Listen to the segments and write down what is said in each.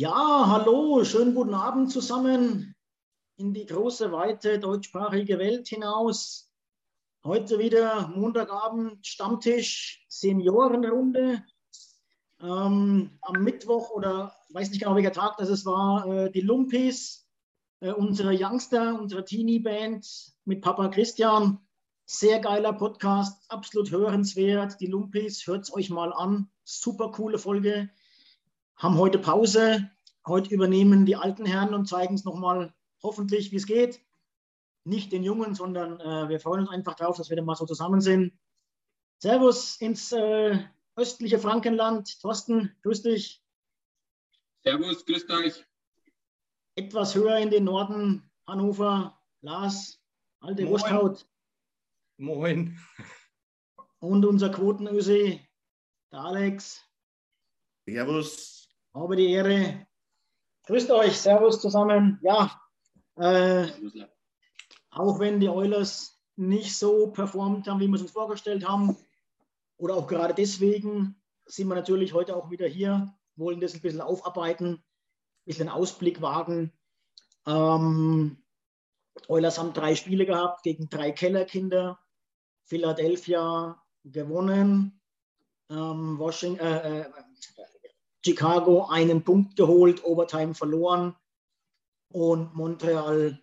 Ja, hallo, schönen guten Abend zusammen in die große, weite deutschsprachige Welt hinaus. Heute wieder Montagabend Stammtisch, Seniorenrunde. Ähm, am Mittwoch oder weiß nicht genau welcher Tag das es war, äh, die Lumpis, äh, unsere Youngster, unsere Teenie-Band mit Papa Christian. Sehr geiler Podcast, absolut hörenswert. Die Lumpis, hört es euch mal an. Super coole Folge haben heute Pause. Heute übernehmen die alten Herren und zeigen es nochmal hoffentlich, wie es geht. Nicht den Jungen, sondern äh, wir freuen uns einfach darauf, dass wir dann mal so zusammen sind. Servus ins äh, östliche Frankenland. Thorsten, grüß dich. Servus, grüß euch. Etwas höher in den Norden, Hannover, Lars, alte Moin. Wursthaut. Moin. Und unser Quotenöse, der Alex. Servus. Habe die Ehre. Grüßt euch, Servus zusammen. Ja, äh, auch wenn die Oilers nicht so performt haben, wie wir es uns vorgestellt haben, oder auch gerade deswegen sind wir natürlich heute auch wieder hier, wollen das ein bisschen aufarbeiten, ein bisschen Ausblick wagen. Ähm, Oilers haben drei Spiele gehabt gegen drei Kellerkinder. Philadelphia gewonnen. Ähm, Washington, äh, äh, Chicago einen Punkt geholt, Overtime verloren und Montreal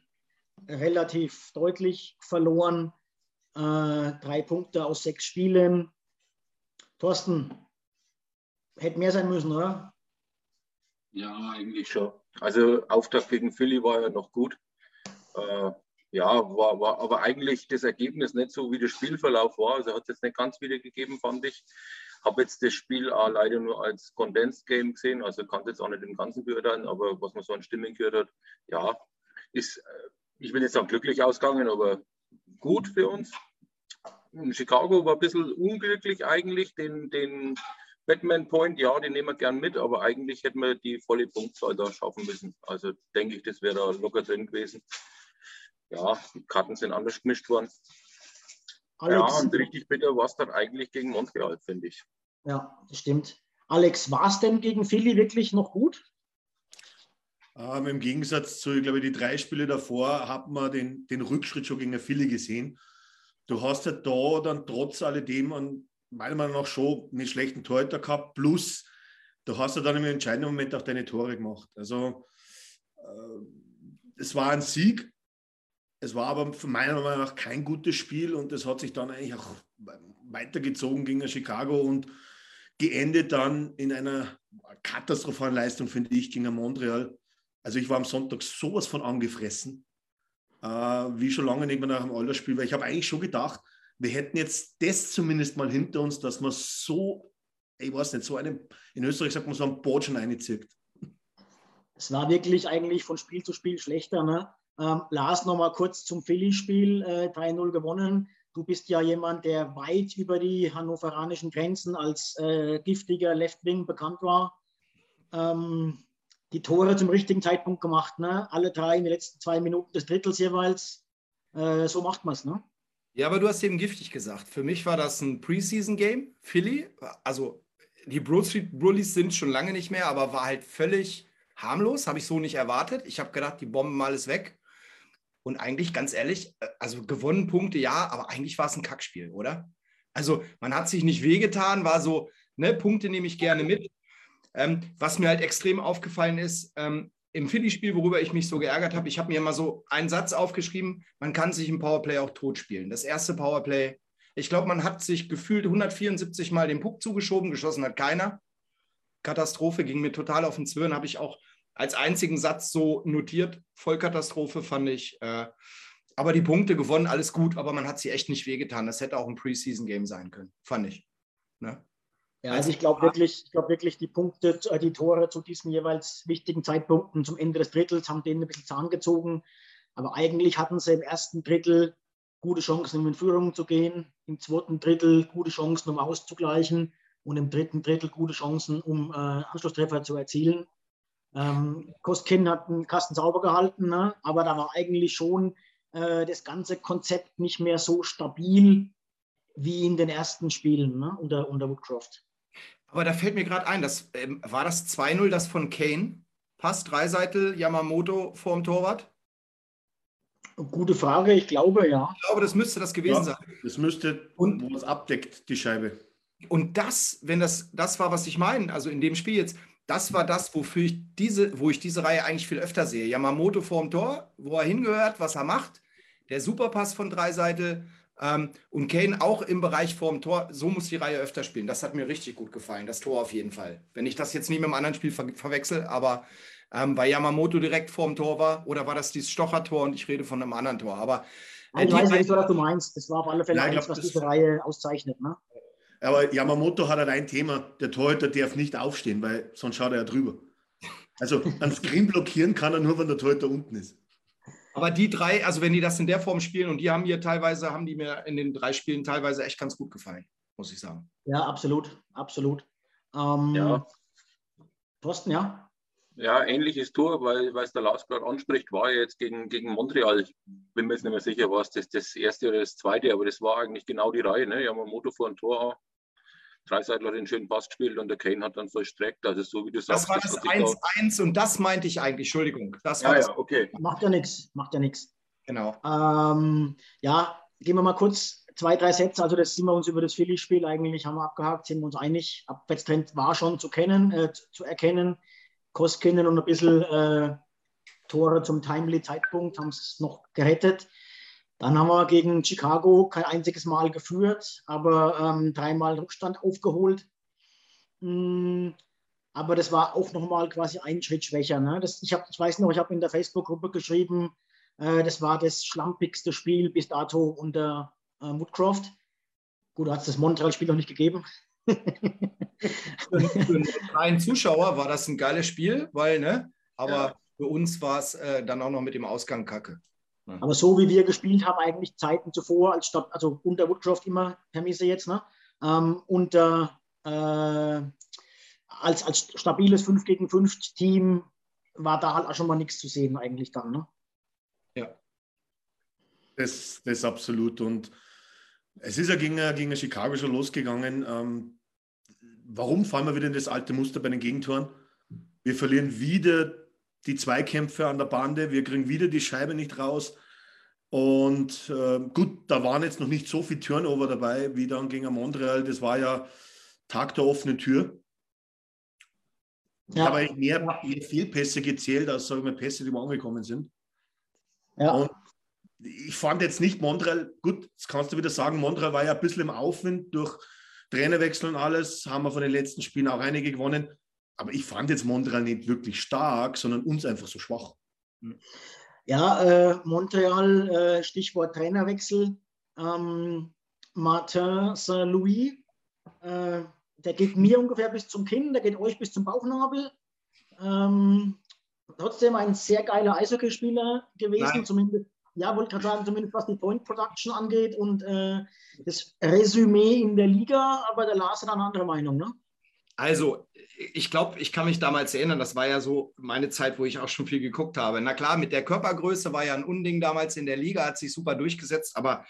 relativ deutlich verloren. Äh, drei Punkte aus sechs Spielen. Thorsten, hätte mehr sein müssen, oder? Ja, eigentlich schon. Also Auftakt gegen Philly war ja noch gut. Äh, ja, war, war aber eigentlich das Ergebnis nicht so, wie der Spielverlauf war. Also hat es jetzt nicht ganz wiedergegeben, fand ich. Habe jetzt das Spiel auch leider nur als Condensed Game gesehen, also kann es jetzt auch nicht im Ganzen beurteilen, aber was man so an Stimmen gehört hat, ja, ist, äh, ich will jetzt sagen, glücklich ausgegangen, aber gut für uns. In Chicago war ein bisschen unglücklich eigentlich, den, den Batman Point, ja, den nehmen wir gern mit, aber eigentlich hätten wir die volle Punktzahl da schaffen müssen. Also denke ich, das wäre da locker drin gewesen. Ja, die Karten sind anders gemischt worden. Alex, Ja, und richtig bitter war es dann eigentlich gegen Montreal, finde ich. ja, das stimmt. Alex, war es denn gegen Philly wirklich noch gut? Ähm, Im Gegensatz zu, ich glaube, die drei Spiele davor hat man den, den Rückschritt schon gegen Philly gesehen. Du hast ja da dann trotz alledem an, meiner Meinung nach schon einen schlechten Torhüter gehabt, plus du hast ja dann im entscheidenden Moment auch deine Tore gemacht. Also äh, es war ein Sieg, es war aber meiner Meinung nach kein gutes Spiel und es hat sich dann eigentlich auch weitergezogen gegen Chicago und geendet dann in einer katastrophalen Leistung, finde ich, gegen Montreal. Also ich war am Sonntag sowas von angefressen, äh, wie schon lange nicht mehr nach dem Altersspiel, weil ich habe eigentlich schon gedacht, wir hätten jetzt das zumindest mal hinter uns, dass man so, ich weiß nicht, so einen, in Österreich sagt man so einen Botschen reinzieht. Es war wirklich eigentlich von Spiel zu Spiel schlechter. Ne? Ähm, Lars, nochmal kurz zum Philly-Spiel, äh, 3-0 gewonnen. Du bist ja jemand, der weit über die hannoveranischen Grenzen als äh, giftiger Left-Wing bekannt war. Ähm, die Tore zum richtigen Zeitpunkt gemacht. Ne? Alle drei in den letzten zwei Minuten des Drittels jeweils. Äh, so macht man es. Ne? Ja, aber du hast eben giftig gesagt. Für mich war das ein Preseason-Game. Philly, also die Broad Street Bullies sind schon lange nicht mehr, aber war halt völlig harmlos. Habe ich so nicht erwartet. Ich habe gedacht, die bomben alles weg. Und eigentlich, ganz ehrlich, äh, also gewonnen Punkte ja, aber eigentlich war es ein Kackspiel, oder? Also man hat sich nicht wehgetan, war so, ne, Punkte nehme ich gerne mit. Ähm, was mir halt extrem aufgefallen ist, ähm, im Philly-Spiel, worüber ich mich so geärgert habe, ich habe mir immer so einen Satz aufgeschrieben, man kann sich im Powerplay auch tot spielen. Das erste Powerplay, ich glaube, man hat sich gefühlt 174 Mal den Puck zugeschoben, geschossen hat keiner. Katastrophe ging mir total auf den Zwirn, habe ich auch als einzigen Satz so notiert. Vollkatastrophe fand ich. Äh, aber die Punkte gewonnen, alles gut, aber man hat sie echt nicht wehgetan. Das hätte auch ein Preseason-Game sein können, fand ich. Ne? Ja, also ich glaube wirklich, ich glaube wirklich, die Punkte, äh, die Tore zu diesen jeweils wichtigen Zeitpunkten zum Ende des Drittels haben denen ein bisschen Zahn gezogen. Aber eigentlich hatten sie im ersten Drittel gute Chancen, um in Führung zu gehen, im zweiten Drittel gute Chancen, um auszugleichen und im dritten Drittel gute Chancen, um äh, Anschlusstreffer zu erzielen. Ähm, Kostkin hat den Kasten sauber gehalten, ne? aber da war eigentlich schon äh, das ganze Konzept nicht mehr so stabil wie in den ersten Spielen ne? unter, unter Woodcroft. Aber da fällt mir gerade ein, das, ähm, war das 2-0 das von Kane? Passt Dreiseitel Yamamoto vorm Torwart? Gute Frage, ich glaube ja. Ich glaube, das müsste das gewesen Ja, sein. das müsste, Und- wo es abdeckt, die Scheibe. Und das, wenn das, das war, was ich meine, also in dem Spiel jetzt, das war das, wofür ich diese, wo ich diese Reihe eigentlich viel öfter sehe. Yamamoto vorm Tor, wo er hingehört, was er macht. Der Superpass von Dreiseitel ähm, und Kane auch im Bereich vorm Tor. So muss die Reihe öfter spielen. Das hat mir richtig gut gefallen, das Tor auf jeden Fall. Wenn ich das jetzt nicht mit einem anderen Spiel ver verwechsel, aber ähm, weil Yamamoto direkt vorm Tor war, oder war das dieses Stocher-Tor und ich rede von einem anderen Tor. Aber äh, Ich weiß nicht, was du meinst. Das war auf alle Fälle Ja, eins, glaub, was diese Reihe auszeichnet. Ne? Aber Yamamoto hat halt ein Thema. Der Torhüter darf nicht aufstehen, weil sonst schaut er ja drüber. Also ein Screen blockieren kann er nur, wenn der Torhüter unten ist. Aber die drei, also wenn die das in der Form spielen und die haben hier teilweise, haben die mir in den drei Spielen teilweise echt ganz gut gefallen, muss ich sagen. Ja, absolut, absolut. Ähm, Ja. Thorsten, ja? Ja, ähnliches Tor, weil weil es der Lars gerade anspricht, war ja jetzt gegen, gegen Montreal. Ich bin mir jetzt nicht mehr sicher, was das das erste oder das zweite, aber das war eigentlich genau die Reihe. Ne? Yamamoto vor ein Tor, Dreiseitler hat den schönen Pass gespielt und der Kane hat dann vollstreckt. Also so wie du Das sagst. war das hat sich da- 1-1 und das meinte ich eigentlich, Entschuldigung. Das war Ja, das, ja, okay. Macht ja nichts, macht ja nichts. genau. Ähm, ja, gehen wir mal kurz zwei, drei Sätze. Also das sind wir uns über das Philly-Spiel eigentlich, haben wir abgehakt, sind wir uns einig. Abwärtstrend war schon zu kennen, äh, zu erkennen. Koskinen und ein bisschen äh, Tore zum timely Zeitpunkt haben es noch gerettet. Dann haben wir gegen Chicago kein einziges Mal geführt, aber ähm, dreimal Rückstand aufgeholt. Mm, aber das war auch nochmal quasi ein Schritt schwächer. Ne? Das, ich, hab, ich weiß noch, ich habe in der Facebook-Gruppe geschrieben, äh, das war das schlampigste Spiel bis dato unter äh, Woodcroft. Gut, hat es das Montreal-Spiel noch nicht gegeben. Für, für einen freien Zuschauer war das ein geiles Spiel, weil, ne? Aber Ja. für uns war es äh, dann auch noch mit dem Ausgang kacke. Aber so wie wir gespielt haben, eigentlich Zeiten zuvor, als Stab also unter Woodcroft immer, Permisse jetzt, ne? Ähm, unter äh, als, als stabiles 5 gegen 5 Team war da halt auch schon mal nichts zu sehen, eigentlich dann. Ne? Das, das absolut. Und es ist ja gegen, gegen Chicago schon losgegangen. Ähm, warum fallen wir wieder in das alte Muster bei den Gegentoren? Wir verlieren wieder die Zweikämpfe an der Bande, wir kriegen wieder die Scheibe nicht raus. Und äh, gut, da waren jetzt noch nicht so viel Turnover dabei wie dann gegen Montreal. Das war ja Tag der offenen Tür. Ich Ja. habe eigentlich mehr, mehr Fehlpässe gezählt, als sage ich mal, Pässe, die wo angekommen sind. Ja. Und ich fand jetzt nicht Montreal, gut, jetzt kannst du wieder sagen, Montreal war ja ein bisschen im Aufwind durch Trainerwechsel und alles, haben wir von den letzten Spielen auch einige gewonnen. Aber ich fand jetzt Montreal nicht wirklich stark, sondern uns einfach so schwach. Ja, äh, Montreal, äh, Stichwort Trainerwechsel. Ähm, Martin Saint-Louis, äh, der geht mir ungefähr bis zum Kinn, der geht euch bis zum Bauchnabel. Ähm, trotzdem ein sehr geiler Eishockeyspieler gewesen, Nein. zumindest, ja, wollte gerade sagen, zumindest was die Point Production angeht und äh, das Resümee in der Liga, aber der Lars hat eine andere Meinung, ne? Also, ich glaube, ich kann mich damals erinnern, das war ja so meine Zeit, wo ich auch schon viel geguckt habe. Na klar, mit der Körpergröße war ja ein Unding damals in der Liga, hat sich super durchgesetzt, aber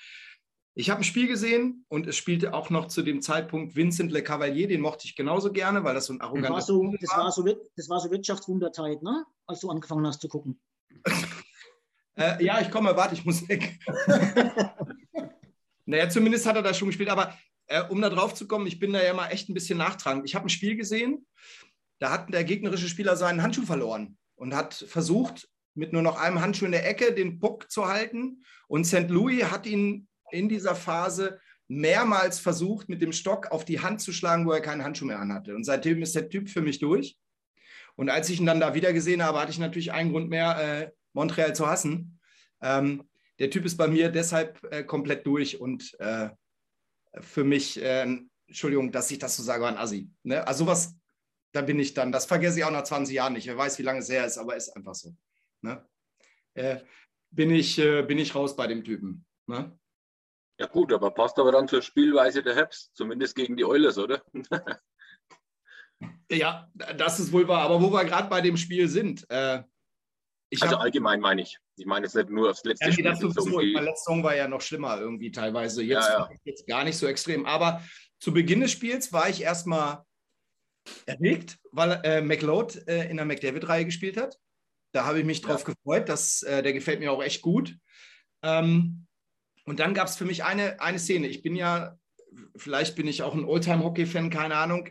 ich habe ein Spiel gesehen und es spielte auch noch zu dem Zeitpunkt Vincent Le Cavalier, den mochte ich genauso gerne, weil das so ein arroganter das war so, das war so, das war so Wirtschaftswunderzeit, ne? als du angefangen hast zu gucken. äh, ja, ich komme, warte, ich muss weg. naja, zumindest hat er da schon gespielt, aber äh, um da drauf zu kommen, ich bin da ja mal echt ein bisschen nachtragend. Ich habe ein Spiel gesehen, da hat der gegnerische Spieler seinen Handschuh verloren und hat versucht, mit nur noch einem Handschuh in der Ecke den Puck zu halten. Und St. Louis hat ihn in dieser Phase mehrmals versucht, mit dem Stock auf die Hand zu schlagen, wo er keinen Handschuh mehr anhatte. Und seitdem ist der Typ für mich durch. Und als ich ihn dann da wieder gesehen habe, hatte ich natürlich einen Grund mehr, äh, Montreal zu hassen. Ähm, der Typ ist bei mir deshalb äh, komplett durch und äh, für mich, äh, Entschuldigung, dass ich das so sage, war ein Assi. Ne? Also sowas, da bin ich dann, das vergesse ich auch nach 20 Jahren nicht. Wer weiß, wie lange es her ist, aber ist einfach so. Ne? Äh, bin, ich, äh, bin ich raus bei dem Typen. Ne? Ja gut, aber passt aber dann zur Spielweise der Herbst, zumindest gegen die Oilers, oder? ja, das ist wohl wahr. Aber wo wir gerade bei dem Spiel sind, äh, also allgemein meine ich. Ich meine jetzt nicht nur aufs letzte ja, Spiel. Das sowieso. Letzter Song war ja noch schlimmer irgendwie teilweise. Jetzt, ja, ja. jetzt gar nicht so extrem. Aber zu Beginn des Spiels war ich erstmal erregt, weil äh, McLeod äh, in der McDavid-Reihe gespielt hat. Da habe ich mich drauf gefreut. Das, äh, der gefällt mir auch echt gut. Ähm, und dann gab es für mich eine, eine Szene. Ich bin ja, vielleicht bin ich auch ein Oldtime-Hockey-Fan, keine Ahnung.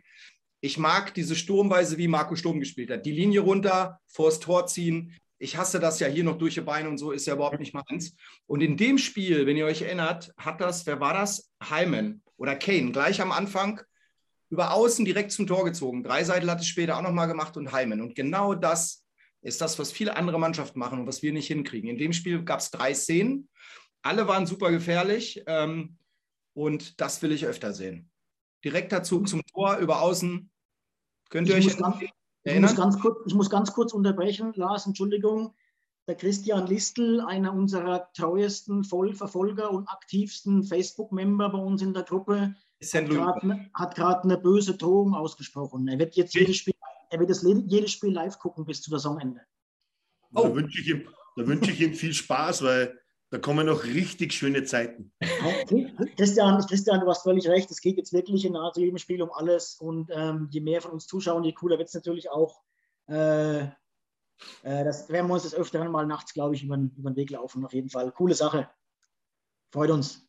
Ich mag diese Sturmweise, wie Marco Sturm gespielt hat. Die Linie runter, vors Tor ziehen, ich hasse das ja hier noch durch die Beine und so, ist ja überhaupt nicht meins. Und in dem Spiel, wenn ihr euch erinnert, hat das, wer war das? Hyman oder Kane, gleich am Anfang über außen direkt zum Tor gezogen. Drei Seiten hat es später auch nochmal gemacht und Hyman. Und genau das ist das, was viele andere Mannschaften machen und was wir nicht hinkriegen. In dem Spiel gab es drei Szenen. Alle waren super gefährlich ähm, und das will ich öfter sehen. Direkter Zug zum Tor über außen. Könnt ihr ich euch erinnern? Ich muss, ganz kurz, ich muss ganz kurz unterbrechen, Lars, Entschuldigung. Der Christian Listel, einer unserer treuesten Vollverfolger und aktivsten Facebook-Member bei uns in der Gruppe, hat gerade eine böse Drohung ausgesprochen. Er wird jetzt jedes Spiel, er wird das jedes Spiel live gucken bis zu der Saisonende. Oh. Da wünsche ich, ihm, wünsch ich ihm viel Spaß, weil da kommen noch richtig schöne Zeiten. Christian, Christian, du hast völlig recht. Es geht jetzt wirklich in nahezu jedem Spiel um alles. Und ähm, je mehr von uns zuschauen, je cooler wird es natürlich auch. Äh, äh, das werden wir uns das Öfteren mal nachts, glaube ich, über, über den Weg laufen. Auf jeden Fall. Coole Sache. Freut uns.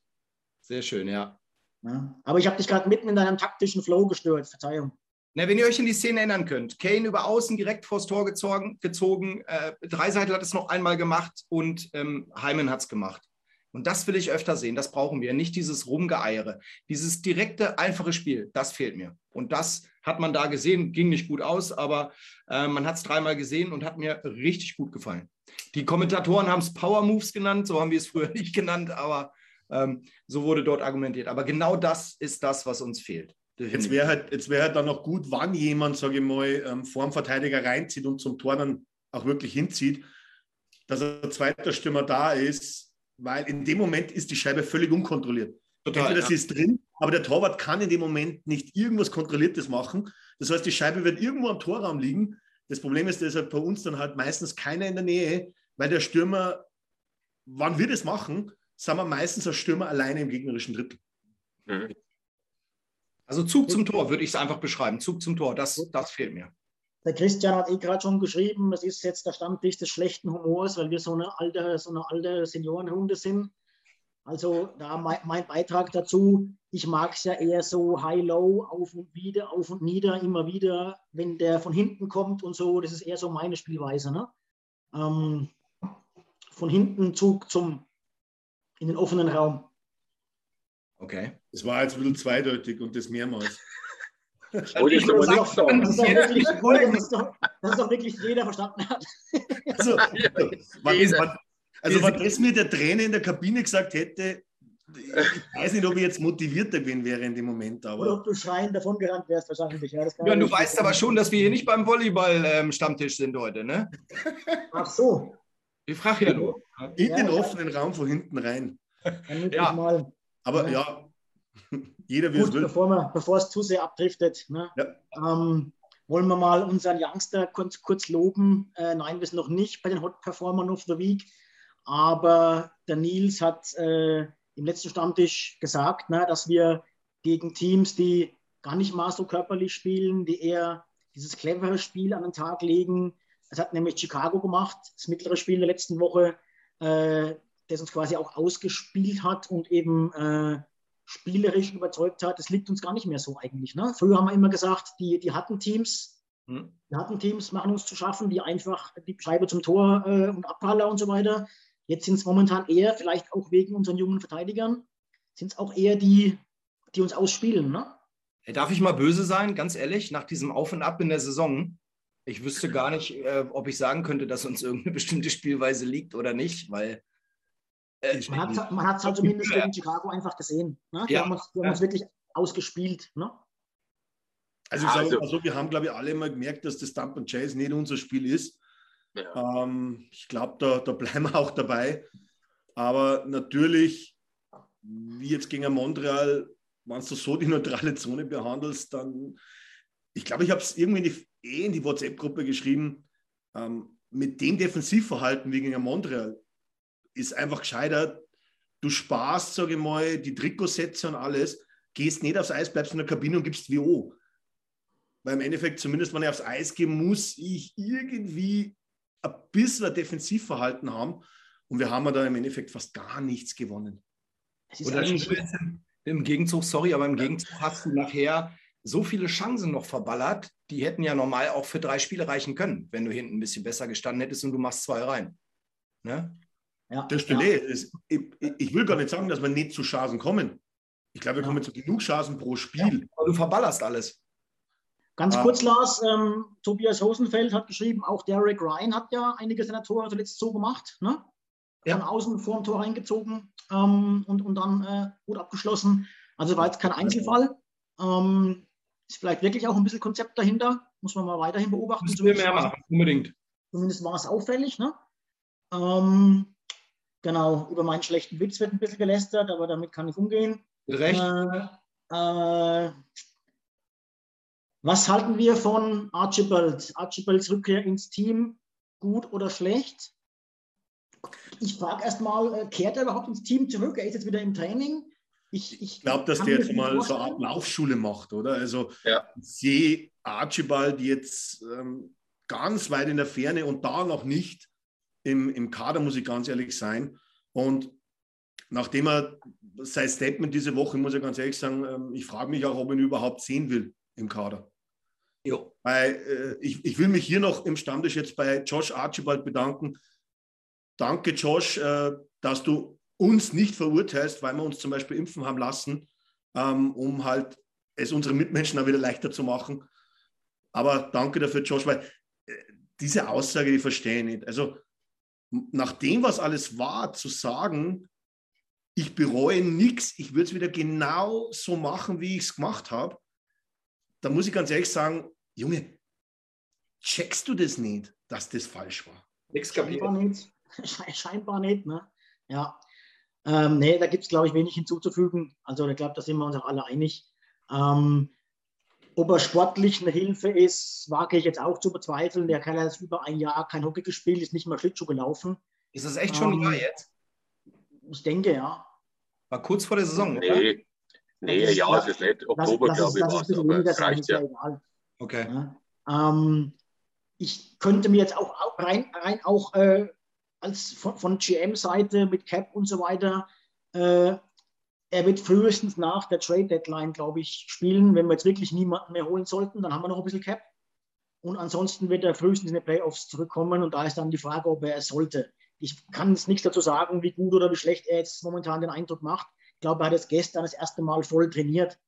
Sehr schön, ja. ja. Aber ich habe dich gerade mitten in deinem taktischen Flow gestört. Verzeihung. Na, wenn ihr euch in die Szene erinnern könnt, Kane über außen direkt vors Tor gezogen, gezogen äh, Dreiseitel hat es noch einmal gemacht und ähm, Heimen hat es gemacht. Und das will ich öfter sehen, das brauchen wir. Nicht dieses Rumgeeiere, dieses direkte, einfache Spiel, das fehlt mir. Und das hat man da gesehen, ging nicht gut aus, aber äh, man hat es dreimal gesehen und hat mir richtig gut gefallen. Die Kommentatoren haben es Power Moves genannt, so haben wir es früher nicht genannt, aber ähm, so wurde dort argumentiert. Aber genau das ist das, was uns fehlt. Jetzt wäre halt, wär halt dann noch gut, wann jemand, sage ich mal, ähm, vor dem Verteidiger reinzieht und zum Tor dann auch wirklich hinzieht, dass ein zweiter Stürmer da ist, weil in dem Moment ist die Scheibe völlig unkontrolliert. Total, Entweder ja. sie ist drin, aber der Torwart kann in dem Moment nicht irgendwas Kontrolliertes machen. Das heißt, die Scheibe wird irgendwo am Torraum liegen. Das Problem ist deshalb bei uns dann halt meistens keiner in der Nähe, weil der Stürmer, wann wir das machen, sind wir meistens als Stürmer alleine im gegnerischen Drittel. Mhm. Also Zug zum Tor würde ich es einfach beschreiben. Zug zum Tor, das, das fehlt mir. Der Christian hat eh gerade schon geschrieben, es ist jetzt der Stammtisch des schlechten Humors, weil wir so eine alte, so eine alte Seniorenrunde sind. Also da mein, mein Beitrag dazu, ich mag es ja eher so high-low, auf und wieder, auf und nieder, immer wieder, wenn der von hinten kommt und so, das ist eher so meine Spielweise. Ne? Ähm, von hinten Zug zum, in den offenen Raum. Okay. Das war jetzt ein bisschen zweideutig und das mehrmals. Das, ist wirklich, das, doch, das doch wirklich jeder verstanden hat. Also, man, man, also wenn das mir der Trainer in der Kabine gesagt hätte, ich weiß nicht, ob ich jetzt motivierter gewesen wäre in dem Moment. Aber Oder ob du schreien davon gerannt wärst, wahrscheinlich. Ja, ja du weißt aber schon, dass wir hier nicht beim Volleyball-Stammtisch ähm, sind heute, ne? Ach so. Ich frage ja nur. In ja, den offenen Raum von hinten rein. Ja. Aber ja, Jeder wie Gut, es will. Bevor, wir, bevor es zu sehr abdriftet, ne? ja. ähm, wollen wir mal unseren Youngster kurz, kurz loben. Äh, nein, wir sind noch nicht bei den Hot Performern of the Week, aber der Nils hat äh, im letzten Stammtisch gesagt, ne, dass wir gegen Teams, die gar nicht mal so körperlich spielen, die eher dieses clevere Spiel an den Tag legen. Das hat nämlich Chicago gemacht, das mittlere Spiel der letzten Woche, äh, das uns quasi auch ausgespielt hat und eben äh, spielerisch überzeugt hat. Das liegt uns gar nicht mehr so eigentlich. Ne? Früher haben wir immer gesagt, die, die hatten Teams, hm. die hatten Teams machen uns zu schaffen, die einfach die Scheibe zum Tor äh, und Abpraller und so weiter. Jetzt sind es momentan eher, vielleicht auch wegen unseren jungen Verteidigern, sind es auch eher die, die uns ausspielen. Ne? Darf ich mal böse sein, ganz ehrlich, nach diesem Auf und Ab in der Saison? Ich wüsste gar nicht, äh, ob ich sagen könnte, dass uns irgendeine bestimmte Spielweise liegt oder nicht, weil. Äh, man hat es halt zumindest gegen Chicago einfach gesehen. Ne? Die ja. haben, uns, die haben uns wirklich ausgespielt. Ne? Also, ich sage also, mal so, wir haben, glaube ich, alle mal gemerkt, dass das Dump and Chase nicht unser Spiel ist. Ja. Ähm, ich glaube, da, da bleiben wir auch dabei. Aber natürlich, wie jetzt gegen Montreal, wenn du so die neutrale Zone behandelst, dann, ich glaube, ich habe es irgendwie in die, eh in die WhatsApp-Gruppe geschrieben, ähm, mit dem Defensivverhalten wie gegen Montreal ist einfach gescheitert. Du sparst, sage ich mal, die Trikotsätze und alles, gehst nicht aufs Eis, bleibst in der Kabine und gibst WO. Weil im Endeffekt, zumindest wenn ich aufs Eis gehe, muss ich irgendwie ein bisschen ein Defensivverhalten haben. Und wir haben da im Endeffekt fast gar nichts gewonnen. Oder im Gegenzug, sorry, aber im Gegenzug hast du nachher so viele Chancen noch verballert, die hätten ja normal auch für drei Spiele reichen können, wenn du hinten ein bisschen besser gestanden hättest und du machst zwei rein. Ne? Ja, das stimmt. Ja. Ich, ich, will gar nicht sagen, dass wir nicht zu Chancen kommen. Ich glaube, wir kommen zu genug Chancen pro Spiel. Ja, aber du verballerst alles. Ganz ah. kurz, Lars, ähm, Tobias Hosenfeld hat geschrieben, auch Derek Ryan hat ja einige seiner Tore zuletzt so gemacht. Ne? Ja. Von außen vor dem Tor reingezogen ähm, und, und dann äh, gut abgeschlossen. Also war jetzt kein Einzelfall. Ähm, ist vielleicht wirklich auch ein bisschen Konzept dahinter. Muss man mal weiterhin beobachten. Müssen wir mehr machen, unbedingt. Zumindest war es auffällig. Ne? Ähm, genau, über meinen schlechten Witz wird ein bisschen gelästert, aber damit kann ich umgehen. Recht. Äh, äh, was halten wir von Archibald? Archibalds Rückkehr ins Team, gut oder schlecht? Ich frage erstmal, äh, kehrt er überhaupt ins Team zurück? Er ist jetzt wieder im Training. Ich, ich glaube, dass der jetzt mal so eine Art Laufschule macht, oder? Also ja. ich sehe Archibald jetzt ähm, ganz weit in der Ferne und da noch nicht im, im Kader, muss ich ganz ehrlich sein. Und nachdem er sein Statement diese Woche, muss ich ganz ehrlich sagen, ähm, ich frage mich auch, ob ich ihn überhaupt sehen will im Kader. Jo. Weil, äh, ich, ich will mich hier noch im Stammtisch jetzt bei Josh Archibald bedanken. Danke, Josh, äh, dass du uns nicht verurteilst, weil wir uns zum Beispiel impfen haben lassen, ähm, um halt es unseren Mitmenschen auch wieder leichter zu machen. Aber danke dafür, Josh, weil äh, diese Aussage, die verstehe ich nicht. Also, nach dem, was alles war, zu sagen, ich bereue nichts, ich würde es wieder genau so machen, wie ich es gemacht habe, da muss ich ganz ehrlich sagen, Junge, checkst du das nicht, dass das falsch war? Nichts Scheinbar nicht. Scheinbar nicht, ne? Ja. Ähm, nee, da gibt es, glaube ich, wenig hinzuzufügen. Also ich glaube, da sind wir uns auch alle einig. Ähm, ob er sportlich eine Hilfe ist, wage ich jetzt auch zu bezweifeln. Der Kerl hat über ein Jahr kein Hockey gespielt, ist nicht mal Schlittschuh gelaufen. Ist das echt schon ähm, ein Jahr jetzt? Ich denke, ja. War kurz vor der Saison, nee. oder? Nee, ja, es ist nicht. Oktober, glaube ich, war es. Aber das reicht ja. Egal. Okay. Ja, ähm, ich könnte mir jetzt auch rein, rein auch äh, als von, von GM-Seite mit Cap und so weiter, äh, er wird frühestens nach der Trade Deadline, glaube ich, spielen. Wenn wir jetzt wirklich niemanden mehr holen sollten, dann haben wir noch ein bisschen Cap. Und ansonsten wird er frühestens in die Playoffs zurückkommen und da ist dann die Frage, ob er es sollte. Ich kann jetzt nichts dazu sagen, wie gut oder wie schlecht er jetzt momentan den Eindruck macht. Ich glaube, er hat jetzt gestern das erste Mal voll trainiert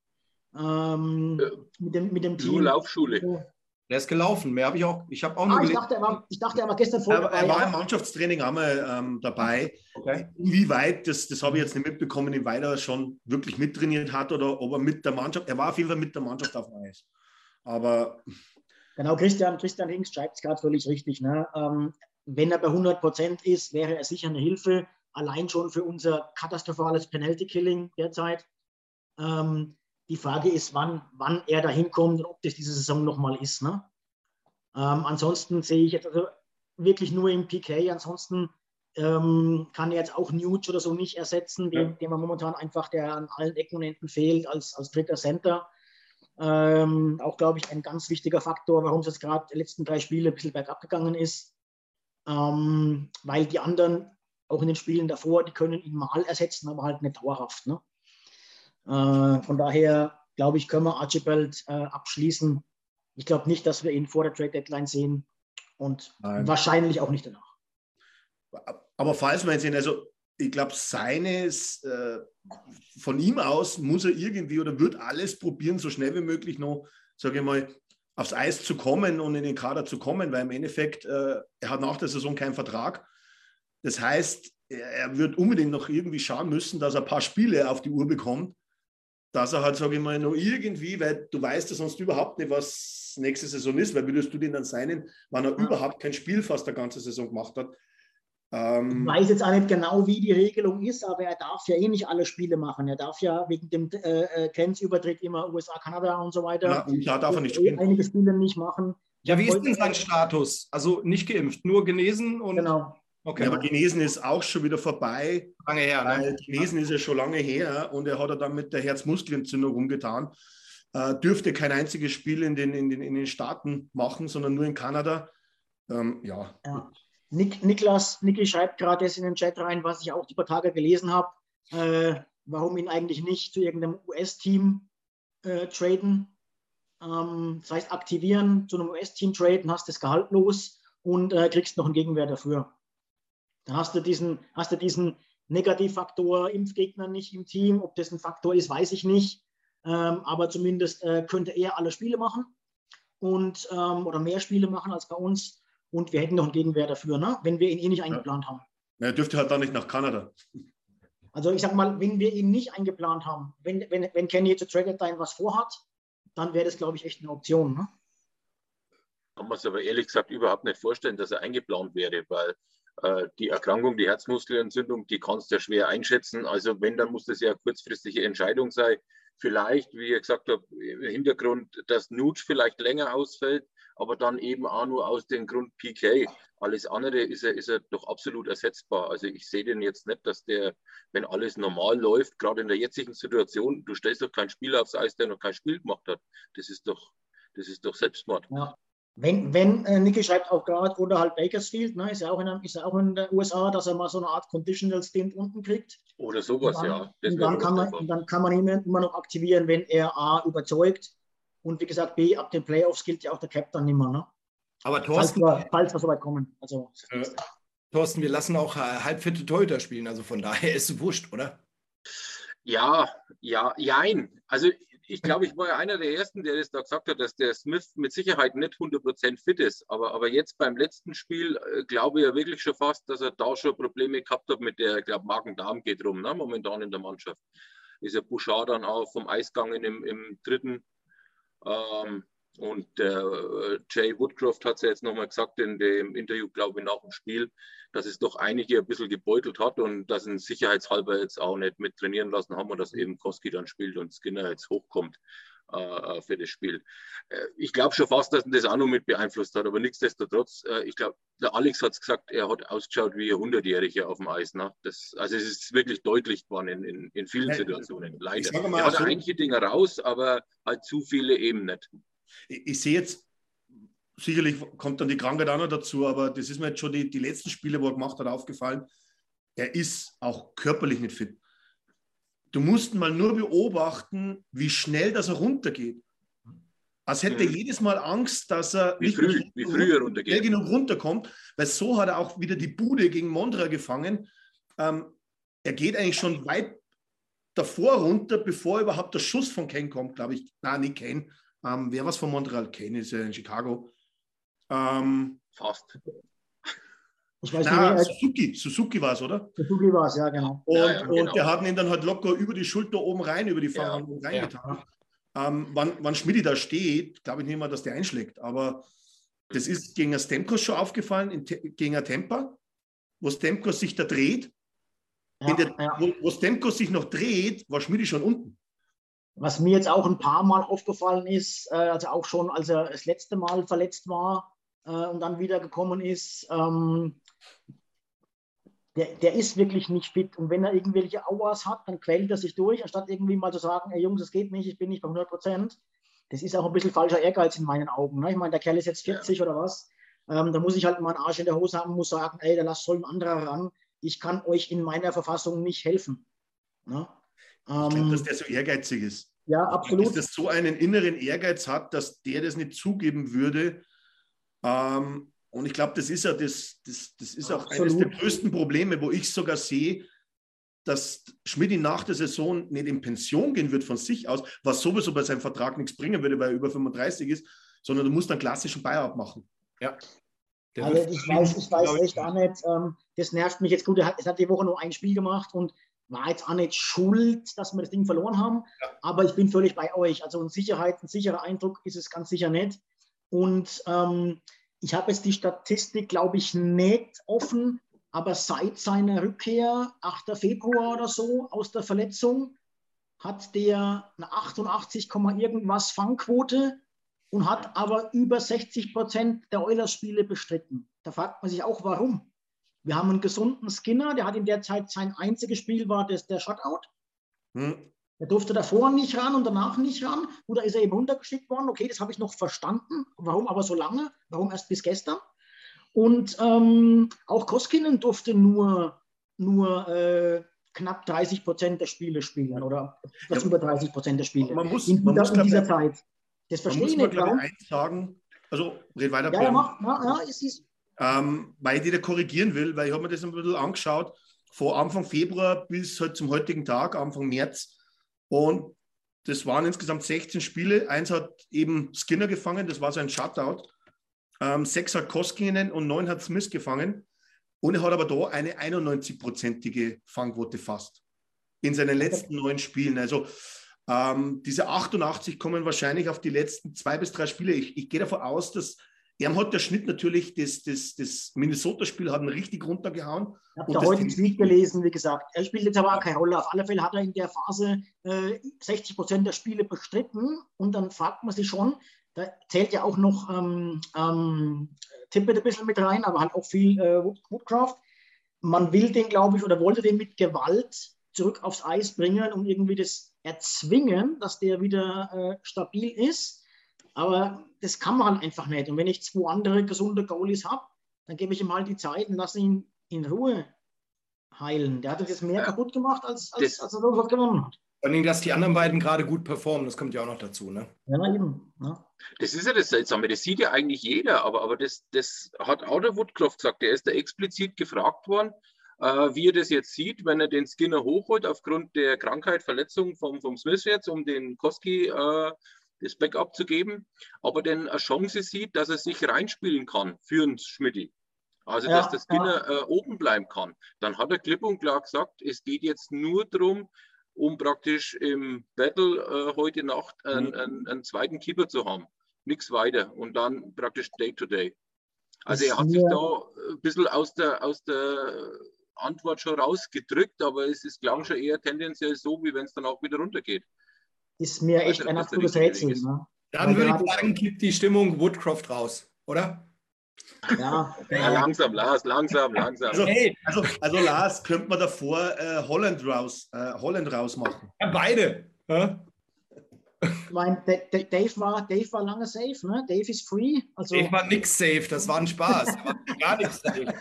ähm, äh, mit, dem, mit dem Team. Laufschule. Der ist gelaufen. Mehr habe ich auch. Ich habe auch ah, ich dachte, er war, ich dachte, er war gestern voll dabei. Er war im Mannschaftstraining einmal ähm, dabei. Okay. Inwieweit, das, das habe ich jetzt nicht mitbekommen, inwieweit er schon wirklich mittrainiert hat oder ob er mit der Mannschaft, er war auf jeden Fall mit der Mannschaft auf dem Eis. Aber. Genau, Christian, Christian Hinks schreibt es gerade völlig richtig. Ne? Ähm, wenn er bei 100 Prozent ist, wäre er sicher eine Hilfe, allein schon für unser katastrophales Penalty-Killing derzeit. Ähm, die Frage ist, wann, wann er da hinkommt und ob das diese Saison nochmal ist. Ne? Ähm, ansonsten sehe ich jetzt also wirklich nur im PK. Ansonsten ähm, kann er jetzt auch Newt oder so nicht ersetzen, dem, ja. dem er momentan einfach der an allen Ecken und Enden fehlt als, als dritter Center. Ähm, auch, glaube ich, ein ganz wichtiger Faktor, warum es jetzt gerade die letzten drei Spiele ein bisschen bergab gegangen ist. Ähm, weil die anderen, auch in den Spielen davor, die können ihn mal ersetzen, aber halt nicht dauerhaft. Ne? Äh, von daher, glaube ich, können wir Archibald äh, abschließen. Ich glaube nicht, dass wir ihn vor der Trade Deadline sehen und Nein. wahrscheinlich auch nicht danach. Aber falls wir ihn sehen, also ich glaube, seines äh, von ihm aus muss er irgendwie oder wird alles probieren, so schnell wie möglich noch, sage ich mal, aufs Eis zu kommen und in den Kader zu kommen, weil im Endeffekt, äh, er hat nach der Saison keinen Vertrag. Das heißt, er, er, wird unbedingt noch irgendwie schauen müssen, dass er ein paar Spiele auf die Uhr bekommt, dass er halt, sage ich mal, noch irgendwie, weil du weißt ja sonst überhaupt nicht, was nächste Saison ist, weil würdest du den dann seinen, wenn er ja. überhaupt kein Spiel fast der ganze Saison gemacht hat, ähm, ich weiß jetzt auch nicht genau, wie die Regelung ist, aber er darf ja eh nicht alle Spiele machen. Er darf ja wegen dem äh, äh Grenzübertritt immer USA, Kanada und so weiter. Ja, und da darf er nicht spielen. Einige Spiele nicht machen. Ja, wie ist denn sein Status? Also nicht geimpft, nur genesen und. Genau. Okay. Ja, aber genesen ist auch schon wieder vorbei. Lange her, ne? Genesen ist ja schon lange her und er hat er dann mit der Herzmuskelentzündung rumgetan. Äh, dürfte kein einziges Spiel in den, in, den, in den Staaten machen, sondern nur in Kanada. Ähm, ja. ja. Nik, Niklas, Niki schreibt gerade jetzt in den Chat rein, was ich auch die paar Tage gelesen habe, äh, warum ihn eigentlich nicht zu irgendeinem US-Team äh, traden. Ähm, das heißt, aktivieren, zu einem US-Team traden, hast das Gehalt los und äh, kriegst noch einen Gegenwert dafür. Dann hast du diesen, hast du diesen Negativfaktor Impfgegner nicht im Team. Ob das ein Faktor ist, weiß ich nicht. Ähm, aber zumindest äh, könnte er alle Spiele machen und ähm, oder mehr Spiele machen als bei uns und wir hätten noch einen Gegenwert dafür, ne? wenn wir ihn eh nicht eingeplant ja. haben. Er dürfte halt dann nicht nach Kanada. Also ich sag mal, wenn wir ihn nicht eingeplant haben, wenn, wenn, wenn Kenny zu Trade Deadline was vorhat, dann wäre das, glaube ich, echt eine Option. Ne? Kann man es aber ehrlich gesagt überhaupt nicht vorstellen, dass er eingeplant wäre, weil die Erkrankung, die Herzmuskelentzündung, die kannst du ja schwer einschätzen. Also wenn, dann muss das ja eine kurzfristige Entscheidung sein. Vielleicht, wie ich gesagt habe, im Hintergrund, dass Nutsch vielleicht länger ausfällt, aber dann eben auch nur aus dem Grund PK. Alles andere ist er, ist er doch absolut ersetzbar. Also ich sehe den jetzt nicht, dass der, wenn alles normal läuft, gerade in der jetzigen Situation, du stellst doch keinen Spieler aufs Eis, der noch kein Spiel gemacht hat. Das ist doch, das ist doch Selbstmord. Ja. Wenn, wenn äh, Niki schreibt auch gerade, oder halt Bakersfield, ne, ist ja auch in, ist ja auch in den USA, dass er mal so eine Art Conditional Stint unten kriegt. Oder sowas, dann, ja. und dann, kann man, und dann kann man ihn immer noch aktivieren, wenn er A überzeugt und wie gesagt, B, ab den Playoffs gilt ja auch der Captain nicht mehr. Ne? Aber Thorsten, falls wir, falls wir so weit kommen. Also, äh, Thorsten, wir lassen auch äh, halbfitte Torhüter spielen. Also von daher ist es wurscht, oder? Ja, ja, jein. Also ich glaube, ich war ja einer der Ersten, der das da gesagt hat, dass der Smith mit Sicherheit nicht 100% fit ist. Aber, aber jetzt beim letzten Spiel äh, glaube ich ja wirklich schon fast, dass er da schon Probleme gehabt hat mit der, ich glaube, Magen-Darm geht rum, ne, momentan in der Mannschaft. Ist ja Bouchard dann auch vom Eis gegangen im, im dritten ähm, und äh, Jay Woodcroft hat es ja jetzt nochmal gesagt in dem Interview, glaube ich, nach dem Spiel, dass es doch einige ein bisschen gebeutelt hat und dass ihn sicherheitshalber jetzt auch nicht mit trainieren lassen haben und dass eben Koski dann spielt und Skinner jetzt hochkommt. Äh, für das Spiel. Äh, ich glaube schon fast, dass das auch noch mit beeinflusst hat, aber nichtsdestotrotz, äh, ich glaube, der Alex hat es gesagt, er hat ausgeschaut wie ein Hundertjähriger auf dem Eis. Ne? Das, also es ist wirklich deutlich geworden in, in, in vielen Situationen, leider. Er hat so, einige Dinge raus, aber halt zu viele eben nicht. Ich, ich sehe jetzt, sicherlich kommt dann die Krankheit auch noch dazu, aber das ist mir jetzt schon die, die letzten Spiele, wo er gemacht hat, aufgefallen. Er ist auch körperlich nicht fit. Du musst mal nur beobachten, wie schnell das er runtergeht. Als hätte er mhm. jedes Mal Angst, dass er wie nicht früh, wie früher runtergeht. genug runterkommt, weil so hat er auch wieder die Bude gegen Mondra gefangen. Ähm, er geht eigentlich schon weit davor runter, bevor überhaupt der Schuss von Ken kommt, glaube ich. Nein, nicht Ken. Ähm, wer was von Montreal? Ken ist ja in Chicago. Ähm, Fast. Ich weiß Na, nicht, Suzuki, Suzuki war es, oder? Suzuki war es, ja, genau. Und, ja, ja, genau. und der hat ihn dann halt locker über die Schulter oben rein, über die Fahrhand ja, reingetan. Ähm, wann, wann Schmidi da steht, glaube ich nicht mal, dass der einschlägt. Aber das ist gegen der Stemkos schon aufgefallen, in, gegen der Temper, wo Stemkos sich da dreht. Der, wo, wo Stemkos sich noch dreht, war Schmidi schon unten. Was mir jetzt auch ein paar Mal aufgefallen ist, äh, also auch schon, als er das letzte Mal verletzt war äh, und dann wieder gekommen ist, ähm, der, der, ist wirklich nicht fit. Und wenn er irgendwelche Auers hat, dann quält er sich durch, anstatt irgendwie mal zu sagen, ey Jungs, das geht nicht, ich bin nicht bei 100 Prozent. Das ist auch ein bisschen falscher Ehrgeiz in meinen Augen. Ne? Ich meine, der Kerl ist jetzt 40 ja. oder was. Ähm, da muss ich halt mal einen Arsch in der Hose haben und muss sagen, ey, da lasst soll ein anderer ran. Ich kann euch in meiner Verfassung nicht helfen. Ne? Ich glaube, dass der so ehrgeizig ist. Ja, absolut. Dass der so einen inneren Ehrgeiz hat, dass der das nicht zugeben würde. Ähm, und ich glaube, das ist ja das, das, das ist auch absolut. eines der größten Probleme, wo ich sogar sehe, dass Schmidt nach der Saison nicht in Pension gehen wird von sich aus, was sowieso bei seinem Vertrag nichts bringen würde, weil er über 35 ist, sondern du musst einen klassischen Buyout machen. Ja. Also ich weiß, ich weiß echt auch nicht, ähm, das nervt mich jetzt gut. Er hat, er hat die Woche nur ein Spiel gemacht und war jetzt auch nicht schuld, dass wir das Ding verloren haben. Ja. Aber ich bin völlig bei euch. Also in Sicherheit, ein sicherer Eindruck ist es ganz sicher nicht. Und ähm, ich habe jetzt die Statistik, glaube ich, nicht offen, aber seit seiner Rückkehr, 8. Februar oder so, aus der Verletzung, hat der eine 88, irgendwas Fangquote und hat aber über 60 Prozent der Oilers-Spiele bestritten. Da fragt man sich auch, warum. Wir haben einen gesunden Skinner, der hat in der Zeit sein einziges Spiel war das, der Shutout. Hm. Er durfte davor nicht ran und danach nicht ran. Oder ist er eben runtergeschickt worden? Okay, das habe ich noch verstanden. Warum aber so lange? Warum erst bis gestern? Und ähm, auch Koskinen durfte nur, nur äh, knapp 30 Prozent der Spiele spielen oder etwas ja, über 30 Prozent der Spiele man muss, in, man muss, in dieser Zeit. Das verstehe ich nicht. Warum? Eins sagen, also red weiter. Ja, ja, mach, ja, ja, es ist, ähm, weil ich die da korrigieren will, weil ich habe mir das ein bisschen angeschaut, von Anfang Februar bis halt zum heutigen Tag, Anfang März. Und das waren insgesamt 16 Spiele. Eins hat eben Skinner gefangen, das war so ein Shutout. Ähm, sechs hat Koskinen und neun hat Smith gefangen. Und er hat aber da eine 91-prozentige Fangquote fast in seinen letzten neun Spielen. Also ähm, diese 88 kommen wahrscheinlich auf die letzten zwei bis drei Spiele. Ich, ich gehe davon aus, dass er hat der Schnitt natürlich, das, das, das Minnesota-Spiel hat ihn richtig runtergehauen. Ich habe da heute einen Tweet gelesen, wie gesagt. Er spielt jetzt aber auch keine Rolle. Auf alle Fälle hat er in der Phase äh, 60 Prozent der Spiele bestritten. Und dann fragt man sich schon, da zählt ja auch noch ähm, ähm, Tippet ein bisschen mit rein, aber halt auch viel äh, Woodcraft. Man will den, glaube ich, oder wollte den mit Gewalt zurück aufs Eis bringen und irgendwie das erzwingen, dass der wieder äh, stabil ist. Aber das kann man einfach nicht. Und wenn ich zwei andere gesunde Goalies habe, dann gebe ich ihm halt die Zeit und lasse ihn in Ruhe heilen. Der hat jetzt mehr ja. kaputt gemacht, als, als, als er was gewonnen hat. Vor allem, dass die anderen beiden gerade gut performen, das kommt ja auch noch dazu, ne? Ja, eben. Ja. Das ist ja das Seltsame, das sieht ja eigentlich jeder, aber, aber das, das hat auch der Woodcroft gesagt, der ist da explizit gefragt worden, äh, wie er das jetzt sieht, wenn er den Skinner hochholt aufgrund der Krankheit, Verletzung vom, vom Smith jetzt, um den Koski äh, das Backup zu geben, aber dann eine Chance sieht, dass er sich reinspielen kann für einen Schmidt. Also, ja, dass der Skinner ja. äh, oben bleiben kann. Dann hat er klipp und klar gesagt, es geht jetzt nur darum, um praktisch im Battle äh, heute Nacht einen, mhm. einen, einen, zweiten Keeper zu haben. Nichts weiter. Und dann praktisch Day-to-Day. -Day. Also, er hat sich da ein bisschen aus der, aus der Antwort schon rausgedrückt, aber es ist, glaube ich, schon eher tendenziell so, wie wenn es dann auch wieder runtergeht ist mir echt ein absolutes Rätsel. Ne? Dann würde ich sagen, gibt die Stimmung Woodcroft raus, oder? Ja, ja, langsam, Lars, langsam, langsam. Also, also, also Lars, könnte man davor äh, Holland, raus, äh, Holland rausmachen? Ja, beide. Ja? Ich meine, Dave war, Dave war lange safe, ne? Dave ist free. Also Dave war nix safe, das war ein Spaß. war gar nichts safe.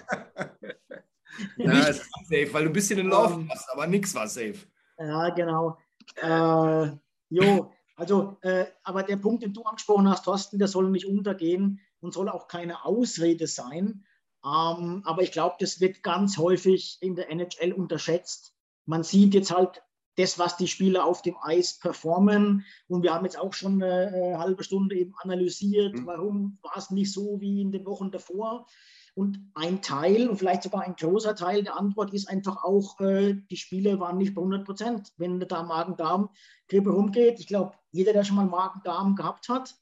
ja, nicht safe, weil du ein bisschen in Lauf um, hast, aber nichts war safe. Ja, genau. Äh, Jo, also, äh, aber der Punkt, den du angesprochen hast, Thorsten, der soll nicht untergehen und soll auch keine Ausrede sein. Ähm, aber ich glaube, das wird ganz häufig in der NHL unterschätzt. Man sieht jetzt halt das, was die Spieler auf dem Eis performen. Und wir haben jetzt auch schon eine, eine halbe Stunde eben analysiert, mhm. warum war es nicht so wie in den Wochen davor. Und ein Teil und vielleicht sogar ein großer Teil der Antwort ist einfach auch, äh, die Spiele waren nicht bei 100 Prozent. Wenn da Magen-Darm-Grippe rumgeht, ich glaube, jeder, der schon mal Magen-Darm gehabt hat,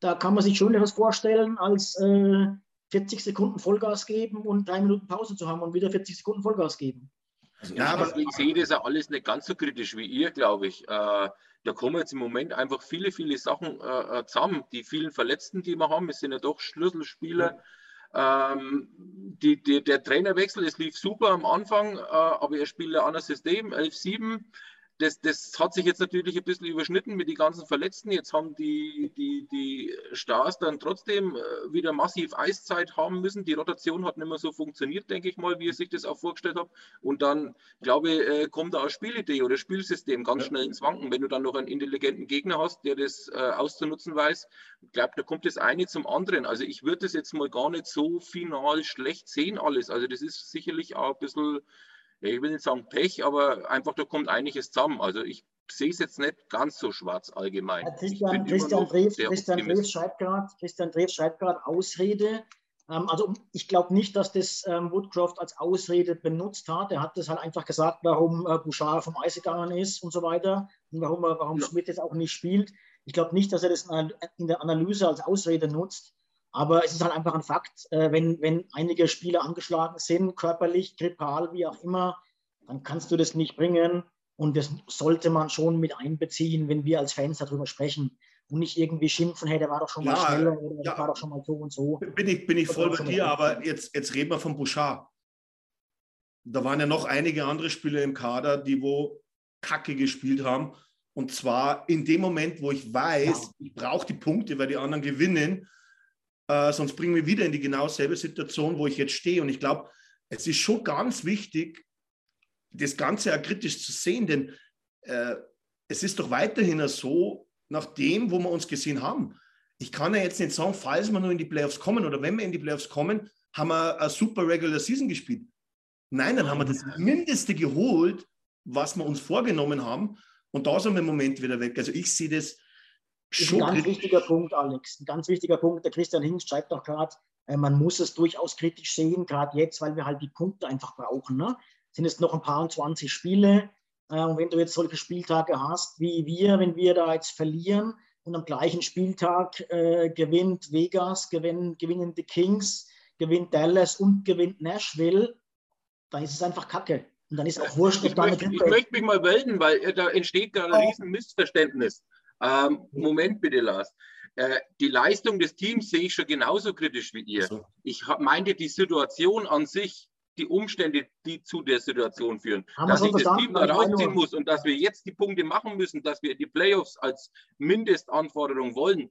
da kann man sich schon etwas vorstellen, als äh, 40 Sekunden Vollgas geben und drei Minuten Pause zu haben und wieder 40 Sekunden Vollgas geben. Also ja, aber ich sehe das ja alles nicht ganz so kritisch wie ihr, glaube ich. Äh, da kommen jetzt im Moment einfach viele, viele Sachen äh, äh, zusammen. Die vielen Verletzten, die wir haben, es sind ja doch Schlüsselspieler. Ähm, die, die, der Trainerwechsel, es lief super am Anfang, äh, aber er spielt ein anderes System, 11-7 das, das hat sich jetzt natürlich ein bisschen überschnitten mit den ganzen Verletzten. Jetzt haben die, die, die Stars dann trotzdem äh, wieder massiv Eiszeit haben müssen. Die Rotation hat nicht mehr so funktioniert, denke ich mal, wie ihr sich das auch vorgestellt habt. Und dann, glaube ich, äh, kommt da eine Spielidee oder Spielsystem ganz schnell ins Wanken. Wenn du dann noch einen intelligenten Gegner hast, der das äh, auszunutzen weiß, ich glaube, da kommt das eine zum anderen. Also ich würde das jetzt mal gar nicht so final schlecht sehen alles. Also das ist sicherlich auch ein bisschen ich will nicht sagen Pech, aber einfach da kommt einiges zusammen. Also ich sehe es jetzt nicht ganz so schwarz allgemein. Christian, Christian schreibt gerade, Christian Dreves schreibt gerade Ausrede. Ähm, also ich glaube nicht, dass das ähm, Woodcroft als Ausrede benutzt hat. Er hat das halt einfach gesagt, warum äh, Bouchard vom Eis gegangen ist und so weiter und warum, warum ja. Schmidt jetzt auch nicht spielt. Ich glaube nicht, dass er das in der Analyse als Ausrede nutzt. Aber es ist halt einfach ein Fakt, äh, wenn, wenn einige Spieler angeschlagen sind, körperlich, grippal, wie auch immer, dann kannst du das nicht bringen. Und das sollte man schon mit einbeziehen, wenn wir als Fans darüber sprechen. Und nicht irgendwie schimpfen, hey, der war doch schon mal schneller oder der war doch schon mal so und so. Bin ich, bin ich voll bei dir, aber jetzt, jetzt reden wir von Bouchard. Da waren ja noch einige andere Spieler im Kader, die wo Kacke gespielt haben. Und zwar in dem Moment, wo ich weiß, ja. ich brauche die Punkte, weil die anderen gewinnen äh, sonst bringen wir wieder in die genau selbe Situation, wo ich jetzt stehe. Und ich glaube, es ist schon ganz wichtig, das Ganze auch kritisch zu sehen, denn äh, es ist doch weiterhin so, nach dem, wo wir uns gesehen haben. Ich kann ja jetzt nicht sagen, falls wir nur in die Playoffs kommen oder wenn wir in die Playoffs kommen, haben wir eine super Regular Season gespielt. Nein, dann haben wir das Mindeste geholt, was wir uns vorgenommen haben. Und da sind wir im Moment wieder weg. Also ich sehe das ist ein ganz wichtiger Punkt, Alex. Ein ganz wichtiger Punkt. Der Christian Hinz schreibt auch gerade, äh, man muss es durchaus kritisch sehen, gerade jetzt, weil wir halt die Punkte einfach brauchen. Ne? Sind jetzt noch ein paar und 20 Spiele. Äh, und wenn du jetzt solche Spieltage hast wie wir, wenn wir da jetzt verlieren und am gleichen Spieltag äh, gewinnt Vegas, gewinnen, gewinnen die Kings, gewinnt Dallas und gewinnt Nashville, dann ist es einfach Kacke. Und dann ist auch wurscht, ich, möchte, ich möchte mich mal melden, weil äh, da entsteht gerade ein riesen Missverständnis. Ähm, Moment bitte, Lars. Äh, die Leistung des Teams sehe ich schon genauso kritisch wie ihr. So. Ich meinte die Situation an sich, die Umstände, die zu der Situation führen. Haben dass ich das Team da rausziehen muss und dass wir jetzt die Punkte machen müssen, dass wir die Playoffs als Mindestanforderung wollen,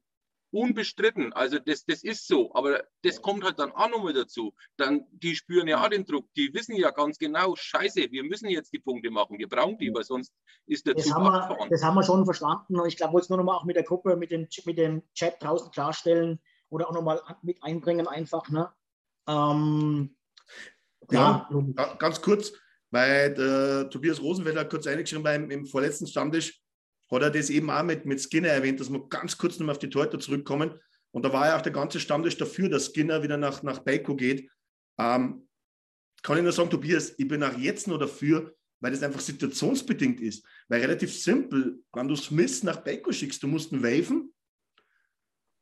unbestritten. Also das, das ist so, aber das kommt halt dann auch nochmal dazu. Dann, die spüren ja auch den Druck, die wissen ja ganz genau, scheiße, wir müssen jetzt die Punkte machen, wir brauchen die, weil sonst ist der das Zug haben wir, Das haben wir schon verstanden und ich glaube, wollte es nur nochmal auch mit der Gruppe, mit dem, mit dem Chat draußen klarstellen oder auch nochmal mit einbringen einfach. Ne? Ähm, ja, ja, ganz kurz, weil der Tobias Rosenfeld hat kurz eingeschrieben beim im vorletzten Stammtisch, hat er das eben auch mit, mit Skinner erwähnt, dass wir ganz kurz nochmal auf die Torhüter zurückkommen. Und da war ja auch der ganze Stammtisch dafür, dass Skinner wieder nach, nach Baco geht. Ähm, kann ich nur sagen, Tobias, ich bin auch jetzt nur dafür, weil das einfach situationsbedingt ist. Weil relativ simpel, wenn du Smith nach Baco schickst, du musst ihn waven